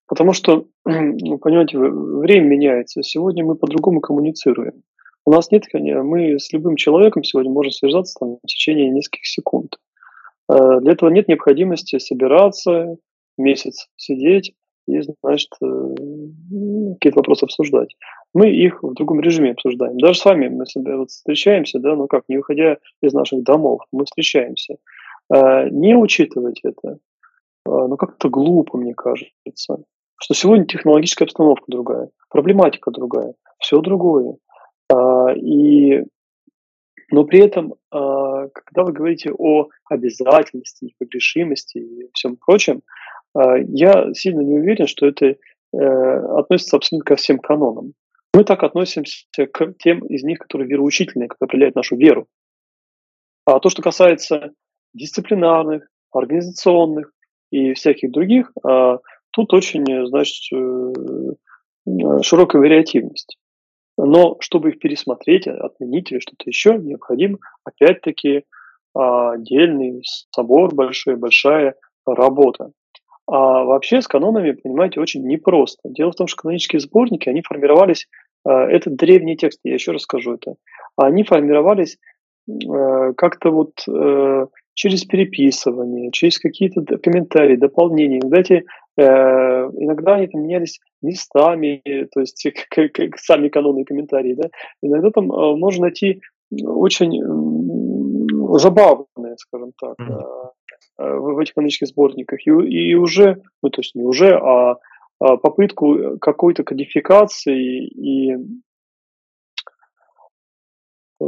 потому что, ну, понимаете, время меняется. Сегодня мы по-другому коммуницируем. У нас нет, мы с любым человеком сегодня можем связаться там, в течение нескольких секунд. Э, для этого нет необходимости собираться, месяц сидеть и, значит, э, какие-то вопросы обсуждать. Мы их в другом режиме обсуждаем. Даже с вами мы встречаемся, да, ну как, не выходя из наших домов, мы встречаемся. Э, не учитывать это, ну как-то глупо, мне кажется, что сегодня технологическая обстановка другая, проблематика другая, все другое. И но при этом, а, когда вы говорите о обязательности, погрешимости и всем прочем, а, я сильно не уверен, что это э, относится абсолютно ко всем канонам. Мы так относимся к тем из них, которые вероучительные, которые определяют нашу веру. А то, что касается дисциплинарных, организационных и всяких других, а, тут очень, значит, э, широкая вариативность. Но чтобы их пересмотреть, отменить или что-то еще, необходим опять-таки а, отдельный собор большой, большая работа. А вообще с канонами, понимаете, очень непросто. Дело в том, что канонические сборники, они формировались, а, это древние тексты, я еще раз скажу это, они формировались э, как-то вот э, через переписывание, через какие-то комментарии, дополнения. Э, иногда они там менялись местами, то есть сами каноны и комментарии. Да? Иногда там э, можно найти очень э, забавные, скажем так, э, в этих канонических сборниках. И, и уже, ну то есть не уже, а, а попытку какой-то кодификации и э,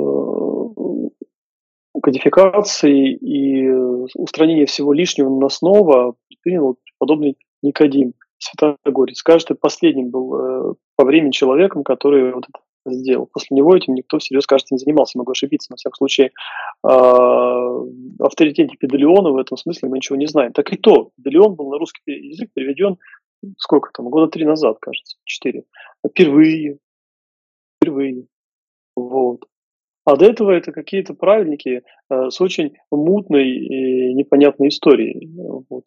кодификации и устранения всего лишнего наносного принял подобный Никодим Святогорец. Кажется, последним был э, по времени человеком, который вот это сделал. После него этим никто всерьез, кажется, не занимался, могу ошибиться. На всяком случае, э, авторитете Педалеона в этом смысле мы ничего не знаем. Так и то, Педалеон был на русский язык переведен сколько там, года три назад, кажется, четыре. Впервые. Впервые. Вот. А до этого это какие-то правильники э, с очень мутной и непонятной историей. Вот.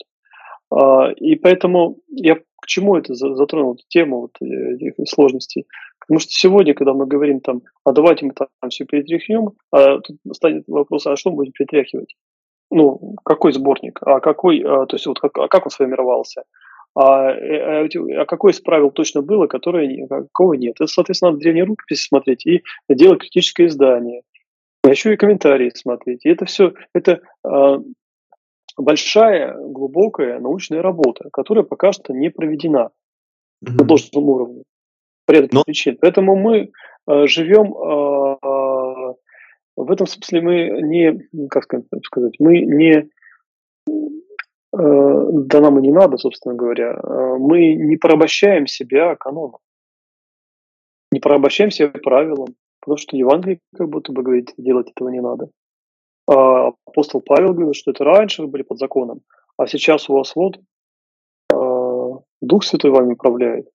А, и поэтому я к чему это затронул, эту тему вот, э, этих сложностей? Потому что сегодня, когда мы говорим там, а давайте мы там все перетряхнем, а тут станет вопрос, а что мы будем перетряхивать? Ну, какой сборник? А какой, а, то есть вот как, а как он сформировался? А, а, а какое из правил точно было, которое какого нет? Это, соответственно, надо древние рукописи смотреть и делать критическое издание. А еще и комментарии смотреть. И это все, это а, большая, глубокая научная работа, которая пока что не проведена mm-hmm. на должном уровне. По ряду Но... причин. Поэтому мы э, живем э, в этом смысле мы не, как сказать, мы не э, да нам и не надо, собственно говоря, э, мы не порабощаем себя каноном, не порабощаем себя правилам, потому что Евангелие как будто бы говорит, делать этого не надо. А апостол Павел говорил, что это раньше вы были под законом, а сейчас у вас вот э, Дух Святой вами управляет.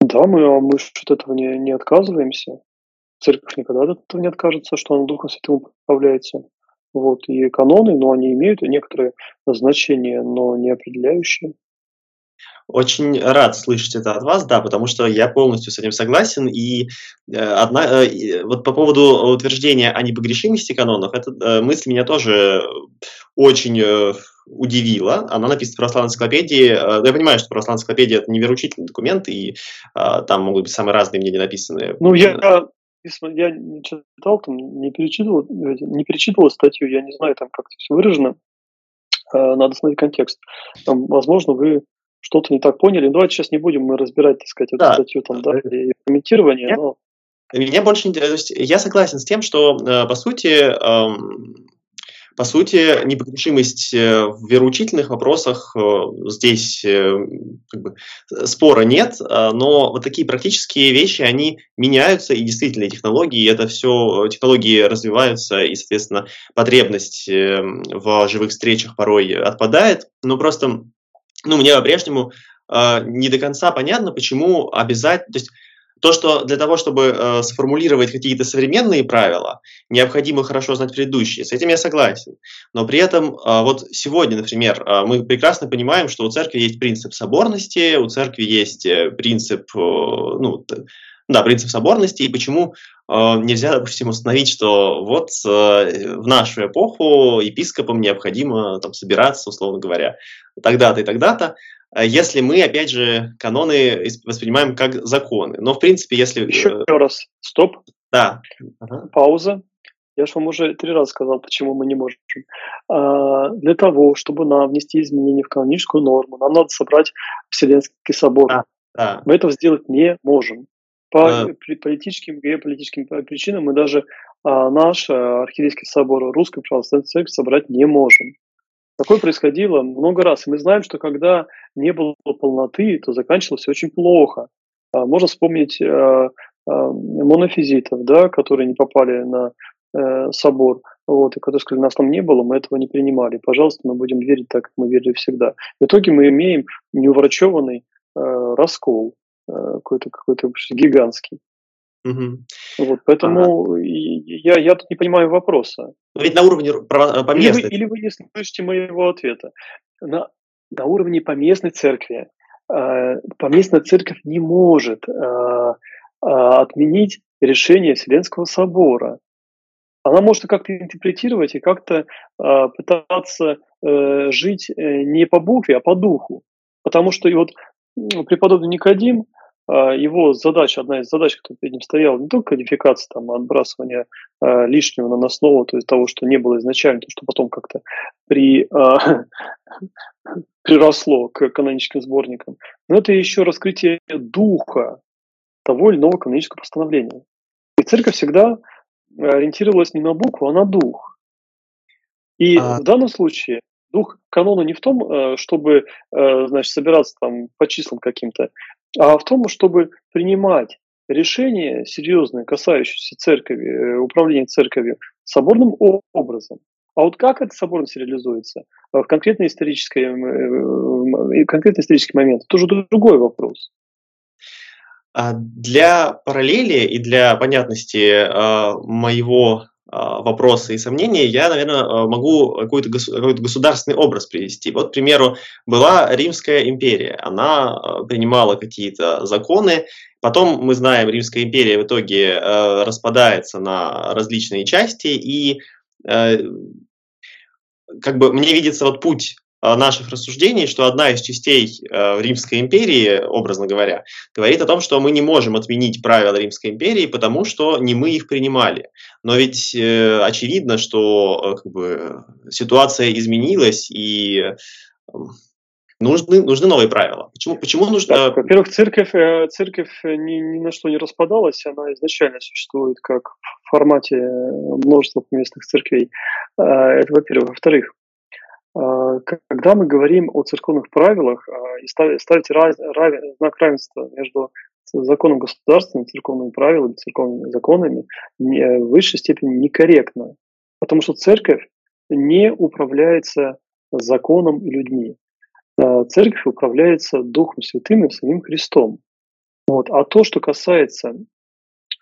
Да, мы, а мы от этого не, не отказываемся. Церковь никогда от этого не откажется, что она Духом Святым управляется. Вот, и каноны, но они имеют некоторое значение, но не определяющее. Очень рад слышать это от вас, да, потому что я полностью с этим согласен. И э, одна, э, вот по поводу утверждения о непогрешимости канонов, эта э, мысль меня тоже очень э, удивила. Она написана в православной энциклопедии. Э, я понимаю, что православная энциклопедия – это не вероучительный документ, и э, там могут быть самые разные мнения написаны. Ну, я, я не читал, там, не перечитывал, не перечитывал статью, я не знаю, там как это все выражено. Э, надо смотреть контекст. Там, возможно, вы что-то не так поняли. Ну, давайте сейчас не будем мы разбирать, так сказать, эту да. статью там, да, и комментирование, я, но... Меня больше интересует, я согласен с тем, что, э, по сути, эм, по сути, непогрешимость э, в вероучительных вопросах э, здесь как бы, спора нет, но вот такие практические вещи, они меняются, и действительно технологии, это все, технологии развиваются, и, соответственно, потребность в живых встречах порой отпадает, но просто ну, мне по-прежнему э, не до конца понятно, почему обязательно, то есть то, что для того, чтобы э, сформулировать какие-то современные правила, необходимо хорошо знать предыдущие. С этим я согласен. Но при этом э, вот сегодня, например, э, мы прекрасно понимаем, что у церкви есть принцип соборности, у церкви есть э, принцип, э, ну, да, принцип соборности, и почему э, нельзя, допустим, установить, что вот э, в нашу эпоху епископам необходимо там собираться, условно говоря, тогда-то и тогда-то, э, если мы, опять же, каноны воспринимаем как законы. Но, в принципе, если... Еще э, раз, стоп. Да. Ага. Пауза. Я же вам уже три раза сказал, почему мы не можем. А, для того, чтобы нам внести изменения в каноническую норму, нам надо собрать Вселенский собор. Да, да. Мы этого сделать не можем. По да. политическим, геополитическим причинам мы даже а, наш а, архиерейский собор Русской Православной Церкви собрать не можем. Такое происходило много раз. И мы знаем, что когда не было полноты, то заканчивалось очень плохо. А, можно вспомнить а, а, монофизитов, да, которые не попали на э, собор, вот, и которые сказали, нас там не было, мы этого не принимали. Пожалуйста, мы будем верить так, как мы верили всегда. В итоге мы имеем неуврачеванный э, раскол. Э, какой-то какой-то гигантский. Угу. Вот, поэтому ага. я, я тут не понимаю вопроса. Но ведь на уровне поместной... Или вы, или вы не слышите моего ответа. На, на уровне поместной церкви э, поместная церковь не может э, э, отменить решение Вселенского собора. Она может как-то интерпретировать и как-то э, пытаться э, жить э, не по букве, а по духу. Потому что и вот преподобный Никодим, его задача, одна из задач, которая перед ним стояла, не только кодификация, там, отбрасывание э, лишнего наносного, то есть того, что не было изначально, то, что потом как-то при, э, приросло к каноническим сборникам, но это еще раскрытие духа того или иного канонического постановления. И церковь всегда ориентировалась не на букву, а на дух. И а... в данном случае дух канона не в том, чтобы значит, собираться там по числам каким-то, а в том, чтобы принимать решения серьезные, касающиеся церкви, э, управления церковью, соборным образом. А вот как эта соборность реализуется в конкретной исторической, конкретный исторический момент, это уже другой вопрос. А для параллели и для понятности моего вопроса и сомнения, я, наверное, могу какой-то государственный образ привести. Вот, к примеру, была Римская империя. Она принимала какие-то законы, Потом мы знаем, Римская империя в итоге распадается на различные части, и как бы мне видится вот путь наших рассуждений, что одна из частей э, Римской империи, образно говоря, говорит о том, что мы не можем отменить правила Римской империи, потому что не мы их принимали. Но ведь э, очевидно, что э, как бы, ситуация изменилась, и нужны, нужны новые правила. Почему, почему нужно... Во-первых, церковь, э, церковь ни, ни на что не распадалась, она изначально существует как в формате множества местных церквей. Это во-первых. Во-вторых, когда мы говорим о церковных правилах а, и ставите раз, равен, знак равенства между законом государственным, церковными правилами, церковными законами, в высшей степени некорректно. Потому что церковь не управляется законом и людьми. Э, церковь управляется Духом Святым и самим Христом. Вот. А то, что касается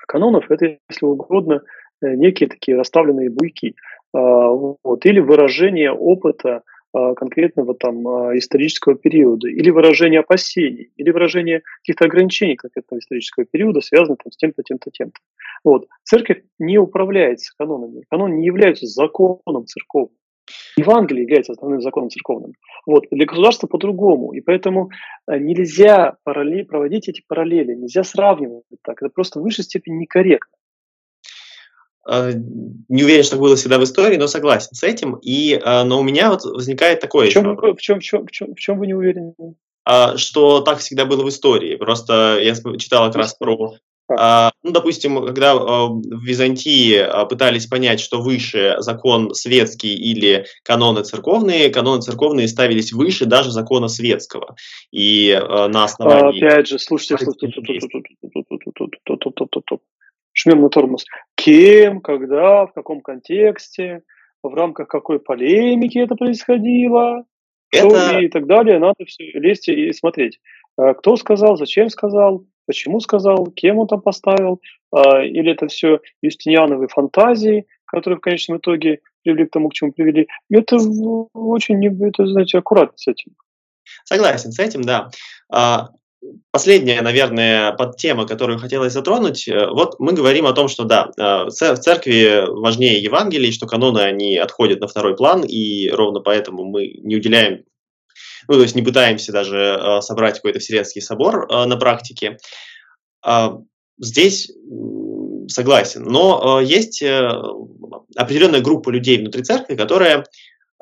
канонов, это, если угодно, э, некие такие расставленные буйки. Э, вот. Или выражение опыта конкретного там исторического периода, или выражение опасений, или выражение каких-то ограничений конкретного исторического периода, связанных там, с тем-то, тем-то, тем-то. Вот. Церковь не управляется канонами. Канон не является законом церковным. Евангелие является основным законом церковным. Вот. Для государства по-другому. И поэтому нельзя параллель, проводить эти параллели, нельзя сравнивать так. Это просто в высшей степени некорректно. А, не уверен, что было всегда в истории, но согласен с этим. И, а, но у меня вот возникает такое... В чем, в чем, в чем, в чем, в чем вы не уверены? А, что так всегда было в истории. Просто я читал как раз про а, ну, допустим, когда а, в Византии а, пытались понять, что выше закон светский или каноны церковные, каноны церковные ставились выше даже закона светского. И на основании... Опять же, слушайте, шмем на тормоз. Кем, когда, в каком контексте, в рамках какой полемики это происходило, это... и так далее, надо все лезть и смотреть. Кто сказал, зачем сказал, почему сказал, кем он там поставил, а, или это все юстиниановые фантазии, которые в конечном итоге привели к тому, к чему привели. Это очень, это, знаете, аккуратно с этим. Согласен с этим, да. А, последняя, наверное, подтема, которую хотелось затронуть, э, вот мы говорим о том, что да, э, в церкви важнее Евангелий, что каноны, они отходят на второй план, и ровно поэтому мы не уделяем ну, то есть не пытаемся даже э, собрать какой-то Вселенский собор на практике. Э, здесь согласен, но есть определенная группа людей внутри церкви, которая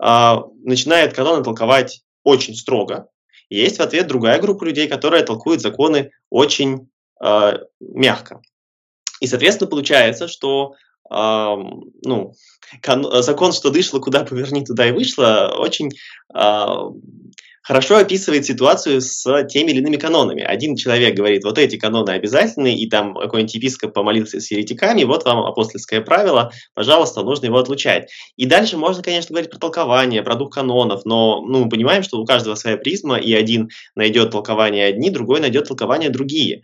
э, начинает каноны толковать очень строго. Есть в ответ другая группа людей, которая толкует законы очень э, мягко. И, соответственно, получается, что э, ну, закон, что дышло, куда поверни, туда и вышло, очень э, хорошо описывает ситуацию с теми или иными канонами. Один человек говорит, вот эти каноны обязательны, и там какой-нибудь епископ помолился с еретиками, вот вам апостольское правило, пожалуйста, нужно его отлучать. И дальше можно, конечно, говорить про толкование, про дух канонов, но ну, мы понимаем, что у каждого своя призма, и один найдет толкование одни, другой найдет толкование другие.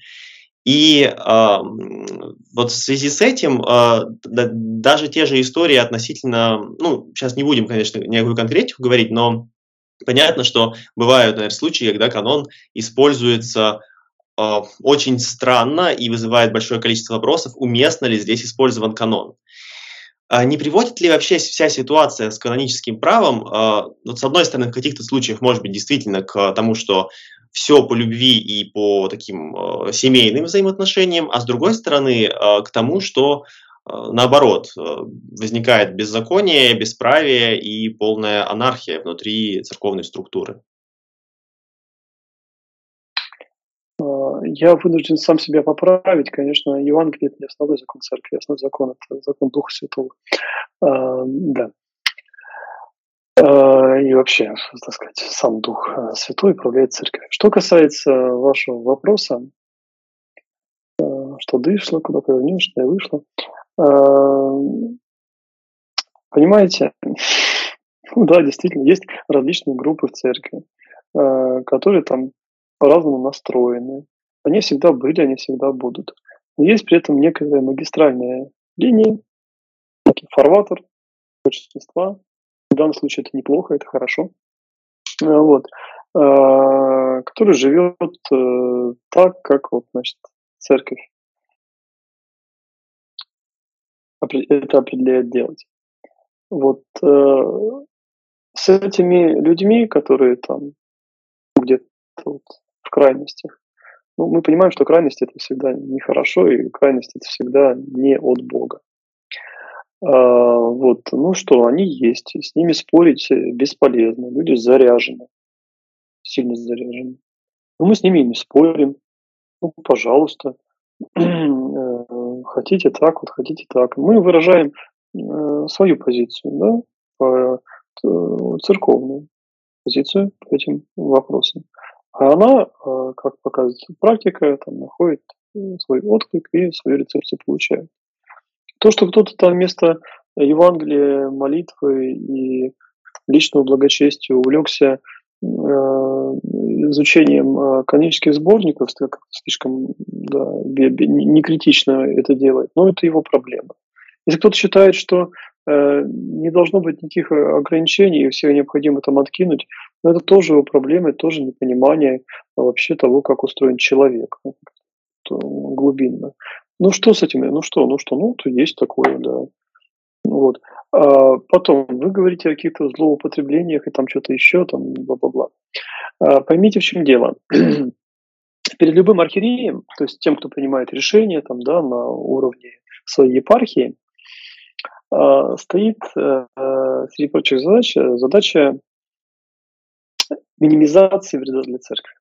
И э, вот в связи с этим э, да, даже те же истории относительно, ну, сейчас не будем, конечно, никакую конкретику говорить, но Понятно, что бывают, наверное, случаи, когда канон используется э, очень странно и вызывает большое количество вопросов, уместно ли здесь использован канон. А не приводит ли вообще вся ситуация с каноническим правом, э, вот с одной стороны, в каких-то случаях, может быть, действительно к тому, что все по любви и по таким э, семейным взаимоотношениям, а с другой стороны, э, к тому, что наоборот, э, возникает беззаконие, бесправие и полная анархия внутри церковной структуры. Э, я вынужден сам себя поправить. Конечно, Евангелие – это не основной закон церкви, основной закон – это закон Духа Святого. Да. И вообще, так сказать, сам Дух Святой управляет церковью. Что касается вашего вопроса, что дышло, куда повернешь, что и вышло. Эм, Понимаете? Ну да, действительно, есть различные группы в церкви, э, которые там по-разному настроены. Они всегда были, они всегда будут. Но есть при этом некая магистральная линия, некий большинства. В данном случае это неплохо, это хорошо. Э, вот. Э, который живет так, как вот, значит, церковь это определяет делать. Вот э, с этими людьми, которые там где-то вот в крайностях, ну, мы понимаем, что крайность это всегда нехорошо, и крайность это всегда не от Бога. А, вот, ну что, они есть, с ними спорить бесполезно, люди заряжены, сильно заряжены. Но мы с ними не спорим, ну, пожалуйста, э, хотите так, вот хотите так. Мы выражаем э, свою позицию, да, по, э, церковную позицию по этим вопросам. А она, э, как показывает практика, там находит свой отклик и свою рецепцию получает. То, что кто-то там вместо Евангелия, молитвы и личного благочестия увлекся изучением э, канонических сборников слишком да, не критично это делает, но это его проблема. Если кто-то считает, что э, не должно быть никаких ограничений, и все необходимо там откинуть, но это тоже его проблема, это тоже непонимание вообще того, как устроен человек ну, глубинно. Ну что с этим? Ну что, ну что, ну то есть такое, да. Вот. А потом, вы говорите о каких-то злоупотреблениях и там что-то еще, там бла-бла-бла. А, поймите, в чем дело. Перед любым архиереем, то есть тем, кто принимает решения там, да, на уровне своей епархии, а, стоит а, среди прочих задач задача минимизации вреда для церкви.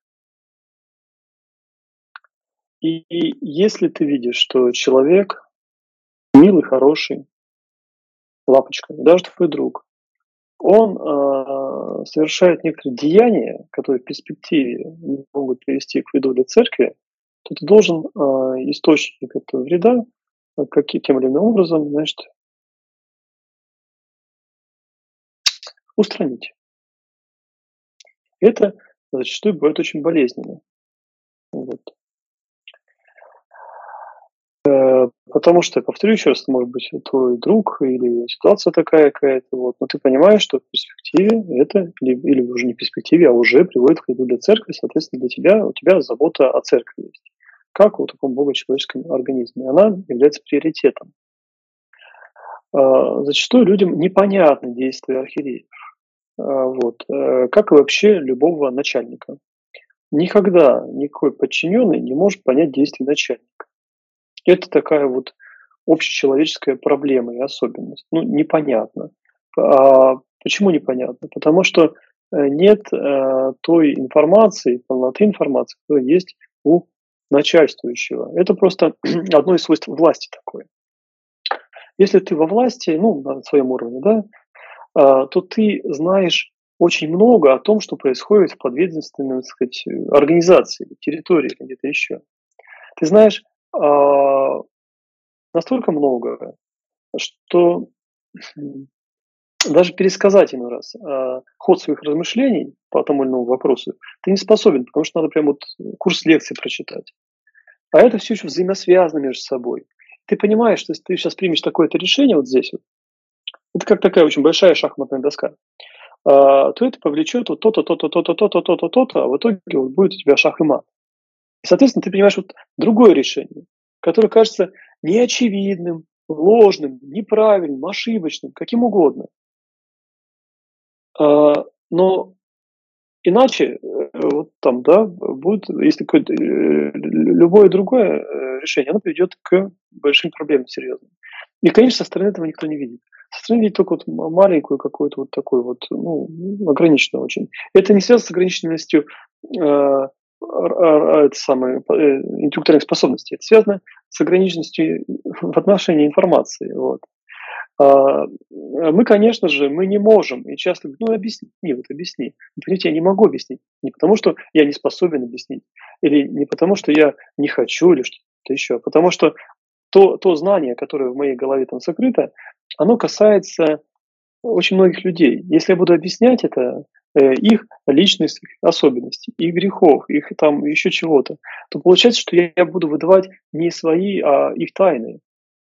И если ты видишь, что человек милый, хороший, лапочка, даже твой друг, он э, совершает некоторые деяния, которые в перспективе могут привести к вреду для церкви, то ты должен э, источник этого вреда э, каким или иным образом, значит, устранить. Это зачастую бывает очень болезненно. Вот. Э, потому что, повторю еще раз, может быть, твой друг или ситуация такая какая-то, вот, но ты понимаешь, что в перспективе это, или уже не в перспективе, а уже приводит к вреду для церкви, соответственно, для тебя, у тебя забота о церкви есть. Как у таком богочеловеческом организме. Она является приоритетом. А, зачастую людям непонятны действия архиереев. А, вот. Э, как и вообще любого начальника. Никогда никакой подчиненный не может понять действия начальника. Это такая вот общечеловеческая проблема и особенность. Ну, непонятно. А почему непонятно? Потому что э, нет э, той информации, полноты информации, которая есть у начальствующего. Это просто одно из свойств власти такое. Если ты во власти, ну, на своем уровне, да, э, то ты знаешь очень много о том, что происходит в подведомственной, так сказать, организации, территории где-то еще. Ты знаешь а, настолько много, что даже пересказать иной раз а, ход своих размышлений по тому или иному вопросу ты не способен, потому что надо прям вот курс лекций прочитать. А это все еще взаимосвязано между собой. Ты понимаешь, что если ты сейчас примешь такое-то решение вот здесь вот, это как такая очень большая шахматная доска, а, то это повлечет вот то-то, то-то, то-то, то-то, то-то, то-то, а в итоге вот будет у тебя шах и мат. И, соответственно, ты принимаешь вот другое решение, которое кажется неочевидным, ложным, неправильным, ошибочным, каким угодно. А, но иначе, э, вот там, да, будет, если какое-то э, любое другое э, решение, оно приведет к большим проблемам серьезным. И, конечно, со стороны этого никто не видит. Со стороны видит только вот маленькую какую-то вот такую вот, ну, ограниченную очень. Это не связано с ограниченностью это самые э, интеллектуальные способности. Это связано с ограниченностью в отношении информации. Вот. А, мы, конечно же, мы не можем, и часто говорят, ну объясни, вот объясни. Понимаете, я не могу объяснить. Не потому, что я не способен объяснить, или не потому, что я не хочу, или что-то еще, а потому что то, то знание, которое в моей голове там сокрыто, оно касается очень многих людей. Если я буду объяснять это, их личность, особенностей, их грехов, их там еще чего-то, то получается, что я буду выдавать не свои, а их тайны.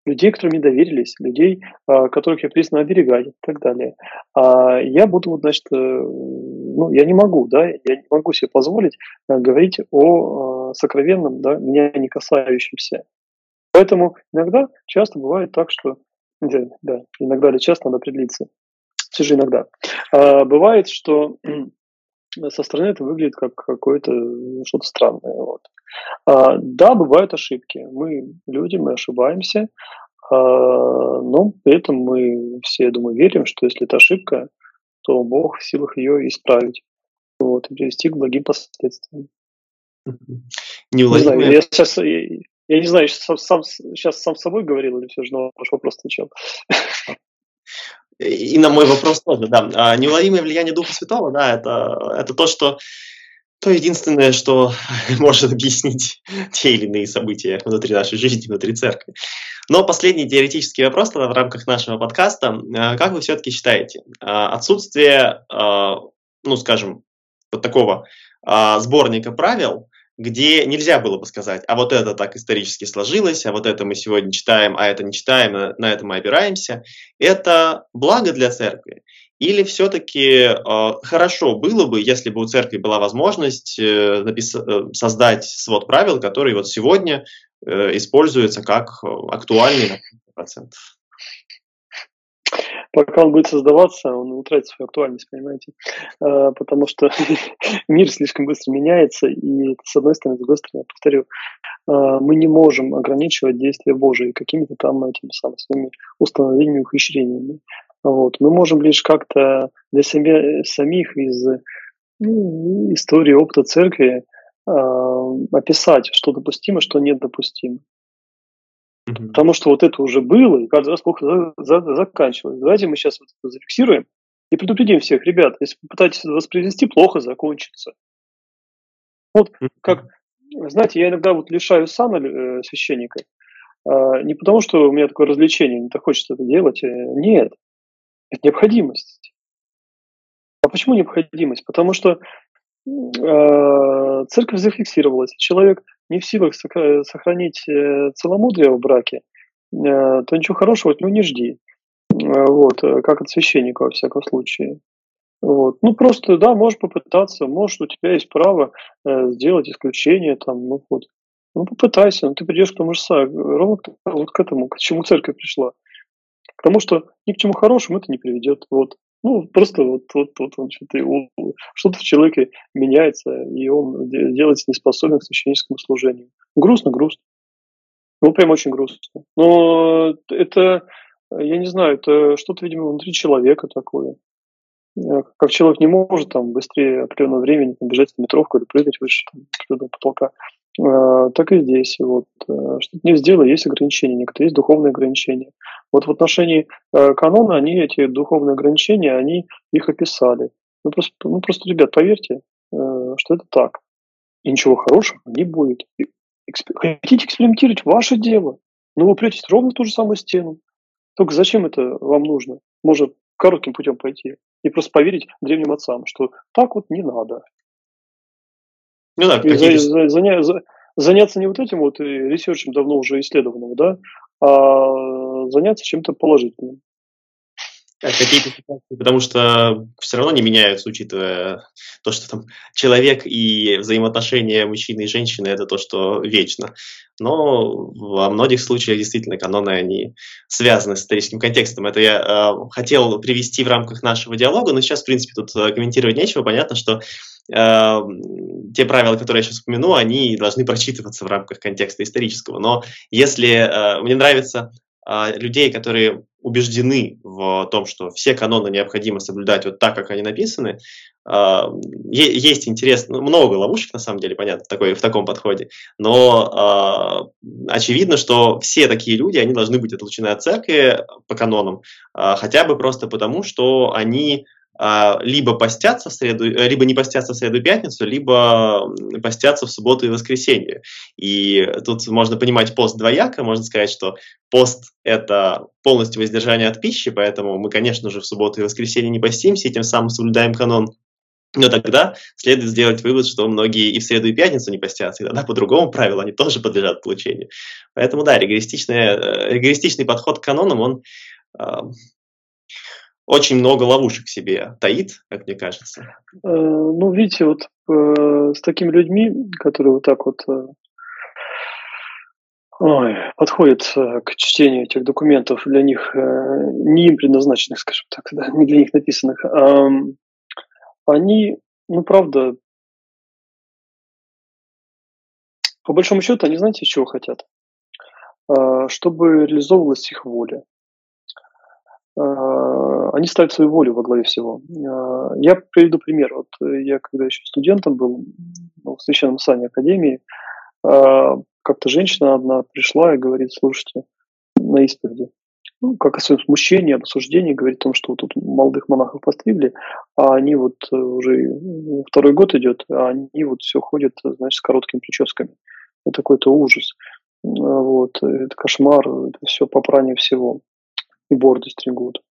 Людей, которые мне доверились, людей, а, которых я призван оберегать и так далее. А я буду, значит, э, ну, я не могу, да, я не могу себе позволить э, говорить о сокровенном, да, меня не касающемся. Поэтому иногда, часто бывает так, что да, да, иногда или часто надо определиться. Все же иногда. А, бывает, что со стороны это выглядит как какое-то что-то странное. Вот. А, да, бывают ошибки. Мы люди, мы ошибаемся, а, но при этом мы все, думаю, верим, что если это ошибка, то Бог в силах ее исправить вот, и привести к благим последствиям. Не, не знаю, я сейчас, я не знаю, сам, сам, сейчас сам с собой говорил или все же на ваш вопрос отвечал. И на мой вопрос тоже, да. А неуловимое влияние Духа Святого, да, это, это то, что то единственное, что может объяснить те или иные события внутри нашей жизни, внутри церкви. Но последний теоретический вопрос в рамках нашего подкаста. А, как вы все-таки считаете, а, отсутствие, ну, скажем, вот такого сборника правил, где нельзя было бы сказать, а вот это так исторически сложилось, а вот это мы сегодня читаем, а это не читаем, на это мы опираемся, это благо для церкви? Или все-таки э, хорошо было бы, если бы у церкви была возможность э, напис- э, создать свод правил, который вот сегодня э, используется как актуальный на 100%? Пока он будет создаваться, он утратит свою актуальность, понимаете? А, потому что мир слишком быстро меняется, и с одной стороны, с другой стороны, повторю, а, мы не можем ограничивать действия Божие какими-то там этими самыми своими установлениями, ухищрениями. Вот. Мы можем лишь как-то для себя, самих из ну, истории, опыта церкви э, описать, что допустимо, что недопустимо. Mm-hmm. Потому что вот это уже было, и каждый раз плохо за, за, заканчивалось. Давайте мы сейчас вот это зафиксируем и предупредим всех, ребят, если вы пытаетесь воспроизвести, плохо закончится. Вот как, знаете, я иногда вот лишаю сам э, священника, э, не потому что у меня такое развлечение, не так хочется это делать, э, нет, это необходимость. А почему необходимость? Потому что э, церковь зафиксировалась, человек не в силах сохранить э, целомудрие в браке, э, то ничего хорошего от него не жди. Э, вот, как от священника во всяком случае. Вот. Ну, просто, да, можешь попытаться, может, у тебя есть право сделать исключение, там, ну, вот. Ну, попытайся, но ты придешь к тому же ровно к, вот к этому, к чему церковь пришла. К тому, что ни к чему хорошему это не приведет. Вот. Ну, просто вот, вот, вот он что-то, что-то в человеке меняется, и он делается неспособен к священническому служению. Грустно, грустно. Ну, прям очень грустно. Но это, я не знаю, это что-то, видимо, внутри человека такое. Э, как человек не может там быстрее определенного времени бежать в метровку или прыгать выше там, потолка, э, так и здесь. Вот. Э, что-то не сделай, есть ограничения, некоторые есть духовные ограничения. Вот в отношении э, канона они эти духовные ограничения, они их описали. Ну просто, ну, просто ребят, поверьте, э, что это так. И ничего хорошего не будет. Хотите экспериментировать, ваше дело. Но вы претесь ровно в ту же самую стену. Только зачем это вам нужно? Может, коротким путем пойти и просто поверить древним отцам, что так вот не надо. Ну да, за, за, заня, за, заняться не вот этим вот ресерчем давно уже исследованным, да, а заняться чем-то положительным. Какие-то ситуации, потому что все равно не меняются, учитывая то, что там человек и взаимоотношения мужчины и женщины – это то, что вечно. Но во многих случаях действительно каноны, они связаны с историческим контекстом. Это я э, хотел привести в рамках нашего диалога, но сейчас, в принципе, тут э, комментировать нечего. Понятно, что э, те правила, которые я сейчас упомяну, они должны прочитываться в рамках контекста исторического. Но если э, мне нравится э, людей, которые убеждены в том, что все каноны необходимо соблюдать вот так, как они написаны. А, есть интерес, ну, много ловушек, на самом деле, понятно, такой, в таком подходе, но а, очевидно, что все такие люди, они должны быть отлучены от церкви по канонам, а, хотя бы просто потому, что они либо постятся в среду, э, либо не постятся в среду и пятницу, либо постятся в субботу и воскресенье. И тут можно понимать пост двояко, можно сказать, что пост – это полностью воздержание от пищи, поэтому мы, конечно же, в субботу и воскресенье не постимся, и тем самым соблюдаем канон но тогда следует сделать вывод, что многие и в среду, и пятницу не постятся, и тогда по другому правилу они тоже подлежат получению. Поэтому да, э, ригористичный подход к канонам, он э, очень много ловушек себе таит, как мне кажется. Э, ну, видите, вот э, с такими людьми, которые вот так вот э, ой, подходят к чтению этих документов, для них не им предназначенных, скажем так, да, не для них написанных, они, ну, правда, по большому счету, они знаете, чего хотят? Чтобы реализовывалась их воля. А, они ставят свою волю во главе всего. А, я приведу пример. Вот я когда еще студентом был ну, в Священном Сане Академии, как-то женщина одна пришла и говорит, слушайте, на исповеди, ну, как о своем смущении, об осуждении, говорит о том, что вот тут молодых монахов постригли, а они вот уже второй год идет, а они вот все ходят, значит, с короткими прическами. Это какой-то ужас. Вот, это кошмар, это все попрание всего и бороды стригут.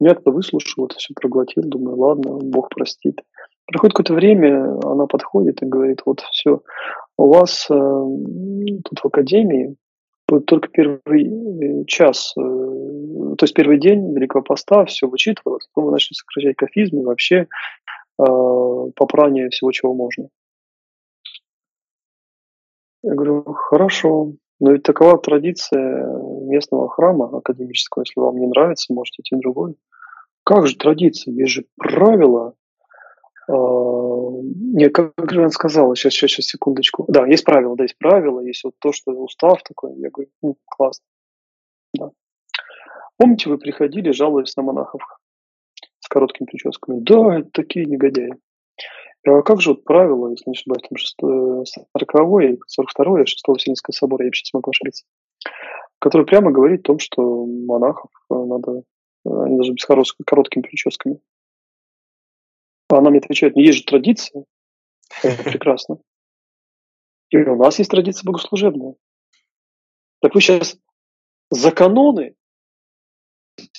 Я когда выслушал это все, проглотил, думаю, ладно, Бог простит. Проходит какое-то время, она подходит и говорит, вот все, у вас э, тут в академии только первый э, час, э, то есть первый день Великого Поста, все вычитывалось, потом вы начали сокращать кафизм и вообще э, попрание всего, чего можно. Я говорю, хорошо, но ведь такова традиция местного храма академического. Если вам не нравится, можете идти в другой. Как же традиция? Есть же правила. А, не, как же он сказал, сейчас, сейчас, сейчас, секундочку. Да, есть правила, да, есть правила, есть вот то, что устав такой. Я говорю, ну, классно. Да. Помните, вы приходили, жаловались на монахов с короткими прическами? Да, это такие негодяи. А как же вот правило, если не ошибаюсь, там 40 42 6 Вселенского собора, я сейчас могу ошибиться, который прямо говорит о том, что монахов э, надо, э, они быть с короткими прическами. А она мне отвечает, ну есть же традиция, это прекрасно. И у нас есть традиция богослужебная. Так вы сейчас за каноны,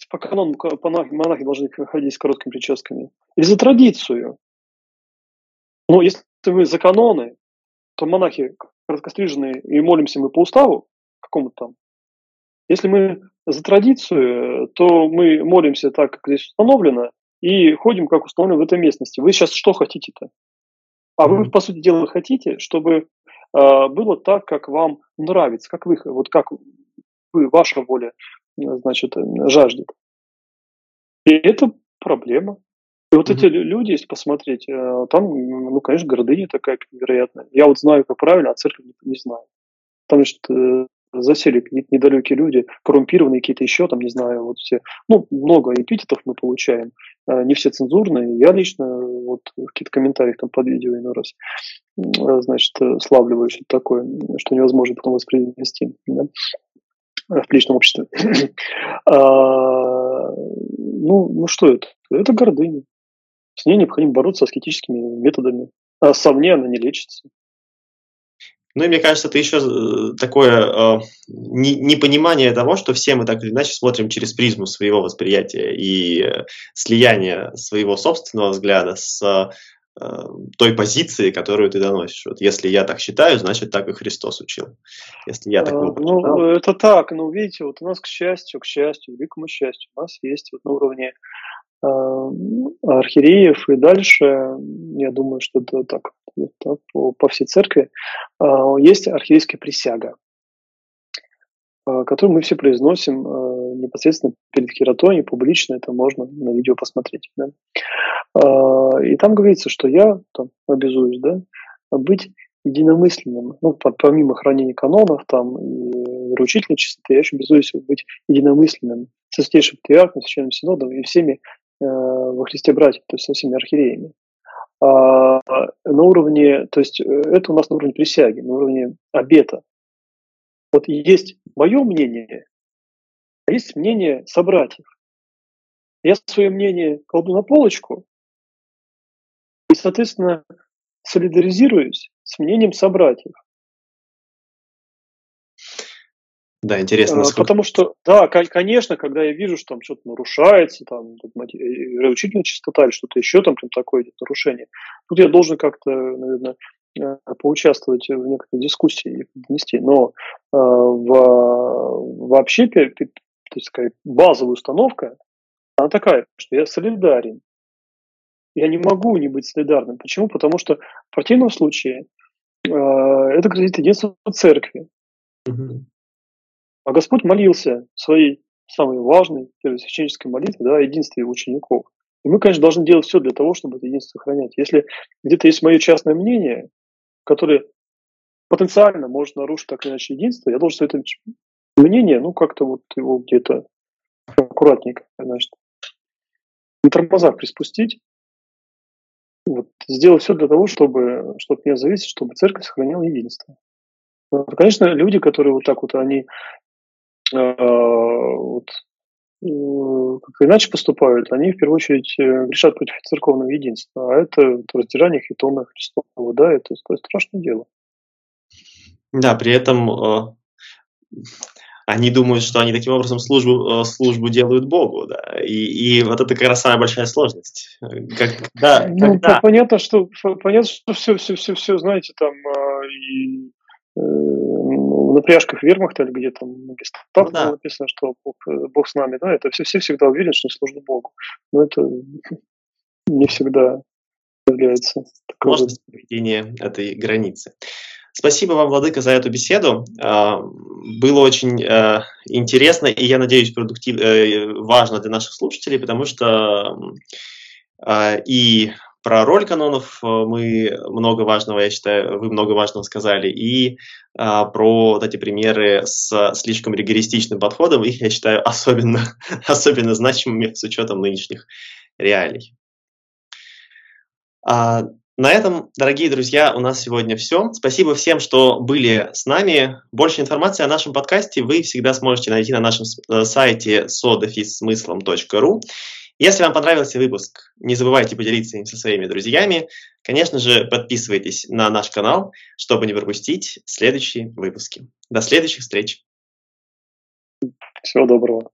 по канону монахи должны ходить с короткими прическами, или за традицию? Но если мы за каноны, то монахи короткостриженные, и молимся мы по уставу какому-то там. Если мы за традицию, то мы молимся так, как здесь установлено, и ходим, как установлено в этой местности. Вы сейчас что хотите-то? А вы, по сути дела, хотите, чтобы э, было так, как вам нравится, как вы, вот как вы, ваша воля, значит, жаждет. И это проблема. И вот mm-hmm. эти люди, если посмотреть, э, там, ну, конечно, гордыня такая вероятно. Я вот знаю, как правильно, а церковь не, не знаю. Там, значит, э, засели какие-то недалекие люди, коррумпированные какие-то еще, там, не знаю, вот все. Ну, много эпитетов мы получаем, э, не все цензурные. Я лично вот в каких-то комментариях там под видео иной раз, значит, славливаю что-то такое, что невозможно потом воспроизвести да, в личном обществе. а, ну, ну что это? Это гордыня. С ней необходимо бороться аскетическими методами. А сам мне она не лечится. Ну и мне кажется, это еще э, такое э, непонимание того, что все мы так или иначе смотрим через призму своего восприятия и э, слияния своего собственного взгляда с э, той позиции, которую ты доносишь. Вот если я так считаю, значит так и Христос учил. Если я так а, Ну, это так, но видите, вот у нас, к счастью, к счастью, великому счастью, у нас есть вот на уровне архиереев и дальше, я думаю, что это так, это по, по всей церкви, э, есть архиерейская присяга, э, которую мы все произносим непосредственно перед хератонией, публично, это можно на видео посмотреть. Да? И там говорится, что я там, обязуюсь да, быть единомысленным, ну, помимо хранения канонов там, и вероучительной чистоты, я еще обязуюсь быть единомысленным со святейшим патриархом, священным синодом и всеми Э, во Христе братьев, то есть со всеми архиереями. А на уровне, то есть э, это у нас на уровне присяги, на уровне обета. Вот есть мое мнение, а есть мнение собратьев. я свое мнение кладу на полочку и, соответственно, солидаризируюсь с мнением собратьев. Да, интересно. Насколько... Потому что, да, конечно, когда я вижу, что там что-то нарушается, там э, учительная чистота или что-то еще там прям такое идет нарушение, тут я должен как-то, наверное, э, поучаствовать в некоторой дискуссии и поднести. Но э, в, вообще, то есть, сказать, базовая установка, она такая, что я солидарен. Я не могу не быть солидарным. Почему? Потому что в противном случае э, это грозит единству церкви. Угу. А Господь молился своей самой важной первосвященнической молитве да, о единстве учеников. И мы, конечно, должны делать все для того, чтобы это единство сохранять. Если где-то есть мое частное мнение, которое потенциально может нарушить так или иначе единство, я должен это мнение, ну, как-то вот его где-то аккуратненько, значит, на тормозах приспустить, вот, сделать все для того, чтобы, чтобы меня зависит, чтобы церковь сохраняла единство. Конечно, люди, которые вот так вот, они вот, э, как иначе поступают, они в первую очередь э, грешат против церковного единства, а это раздирание хитона Христова, да, это, это страшное дело. Да, при этом э, они думают, что они таким образом службу, э, службу делают Богу, да, и, и вот это как раз самая большая сложность. Как, да, ну, когда... понятно, что понятно, что все, все, все, все, знаете, там э, и на пряжках вермахта или где там гестапо ну, да. написано, что Бог, э, Бог с нами, да, это все, все всегда уверены, что служат Богу. Но это не всегда является Сложность поведения этой границы. Спасибо вам, Владыка, за эту беседу. А, было очень э, интересно и, я надеюсь, продуктив... Э, важно для наших слушателей, потому что а, и про роль канонов э, мы много важного, я считаю, вы много важного сказали, и а, про вот эти примеры с слишком ригористичным подходом, их я считаю особенно, особенно значимыми с учетом нынешних реалий. А, на этом, дорогие друзья, у нас сегодня все. Спасибо всем, что были с нами. Больше информации о нашем подкасте вы всегда сможете найти на нашем э, сайте sodefissmыслом.ru. Если вам понравился выпуск, не забывайте поделиться им со своими друзьями. Конечно же, подписывайтесь на наш канал, чтобы не пропустить следующие выпуски. До следующих встреч. Всего доброго.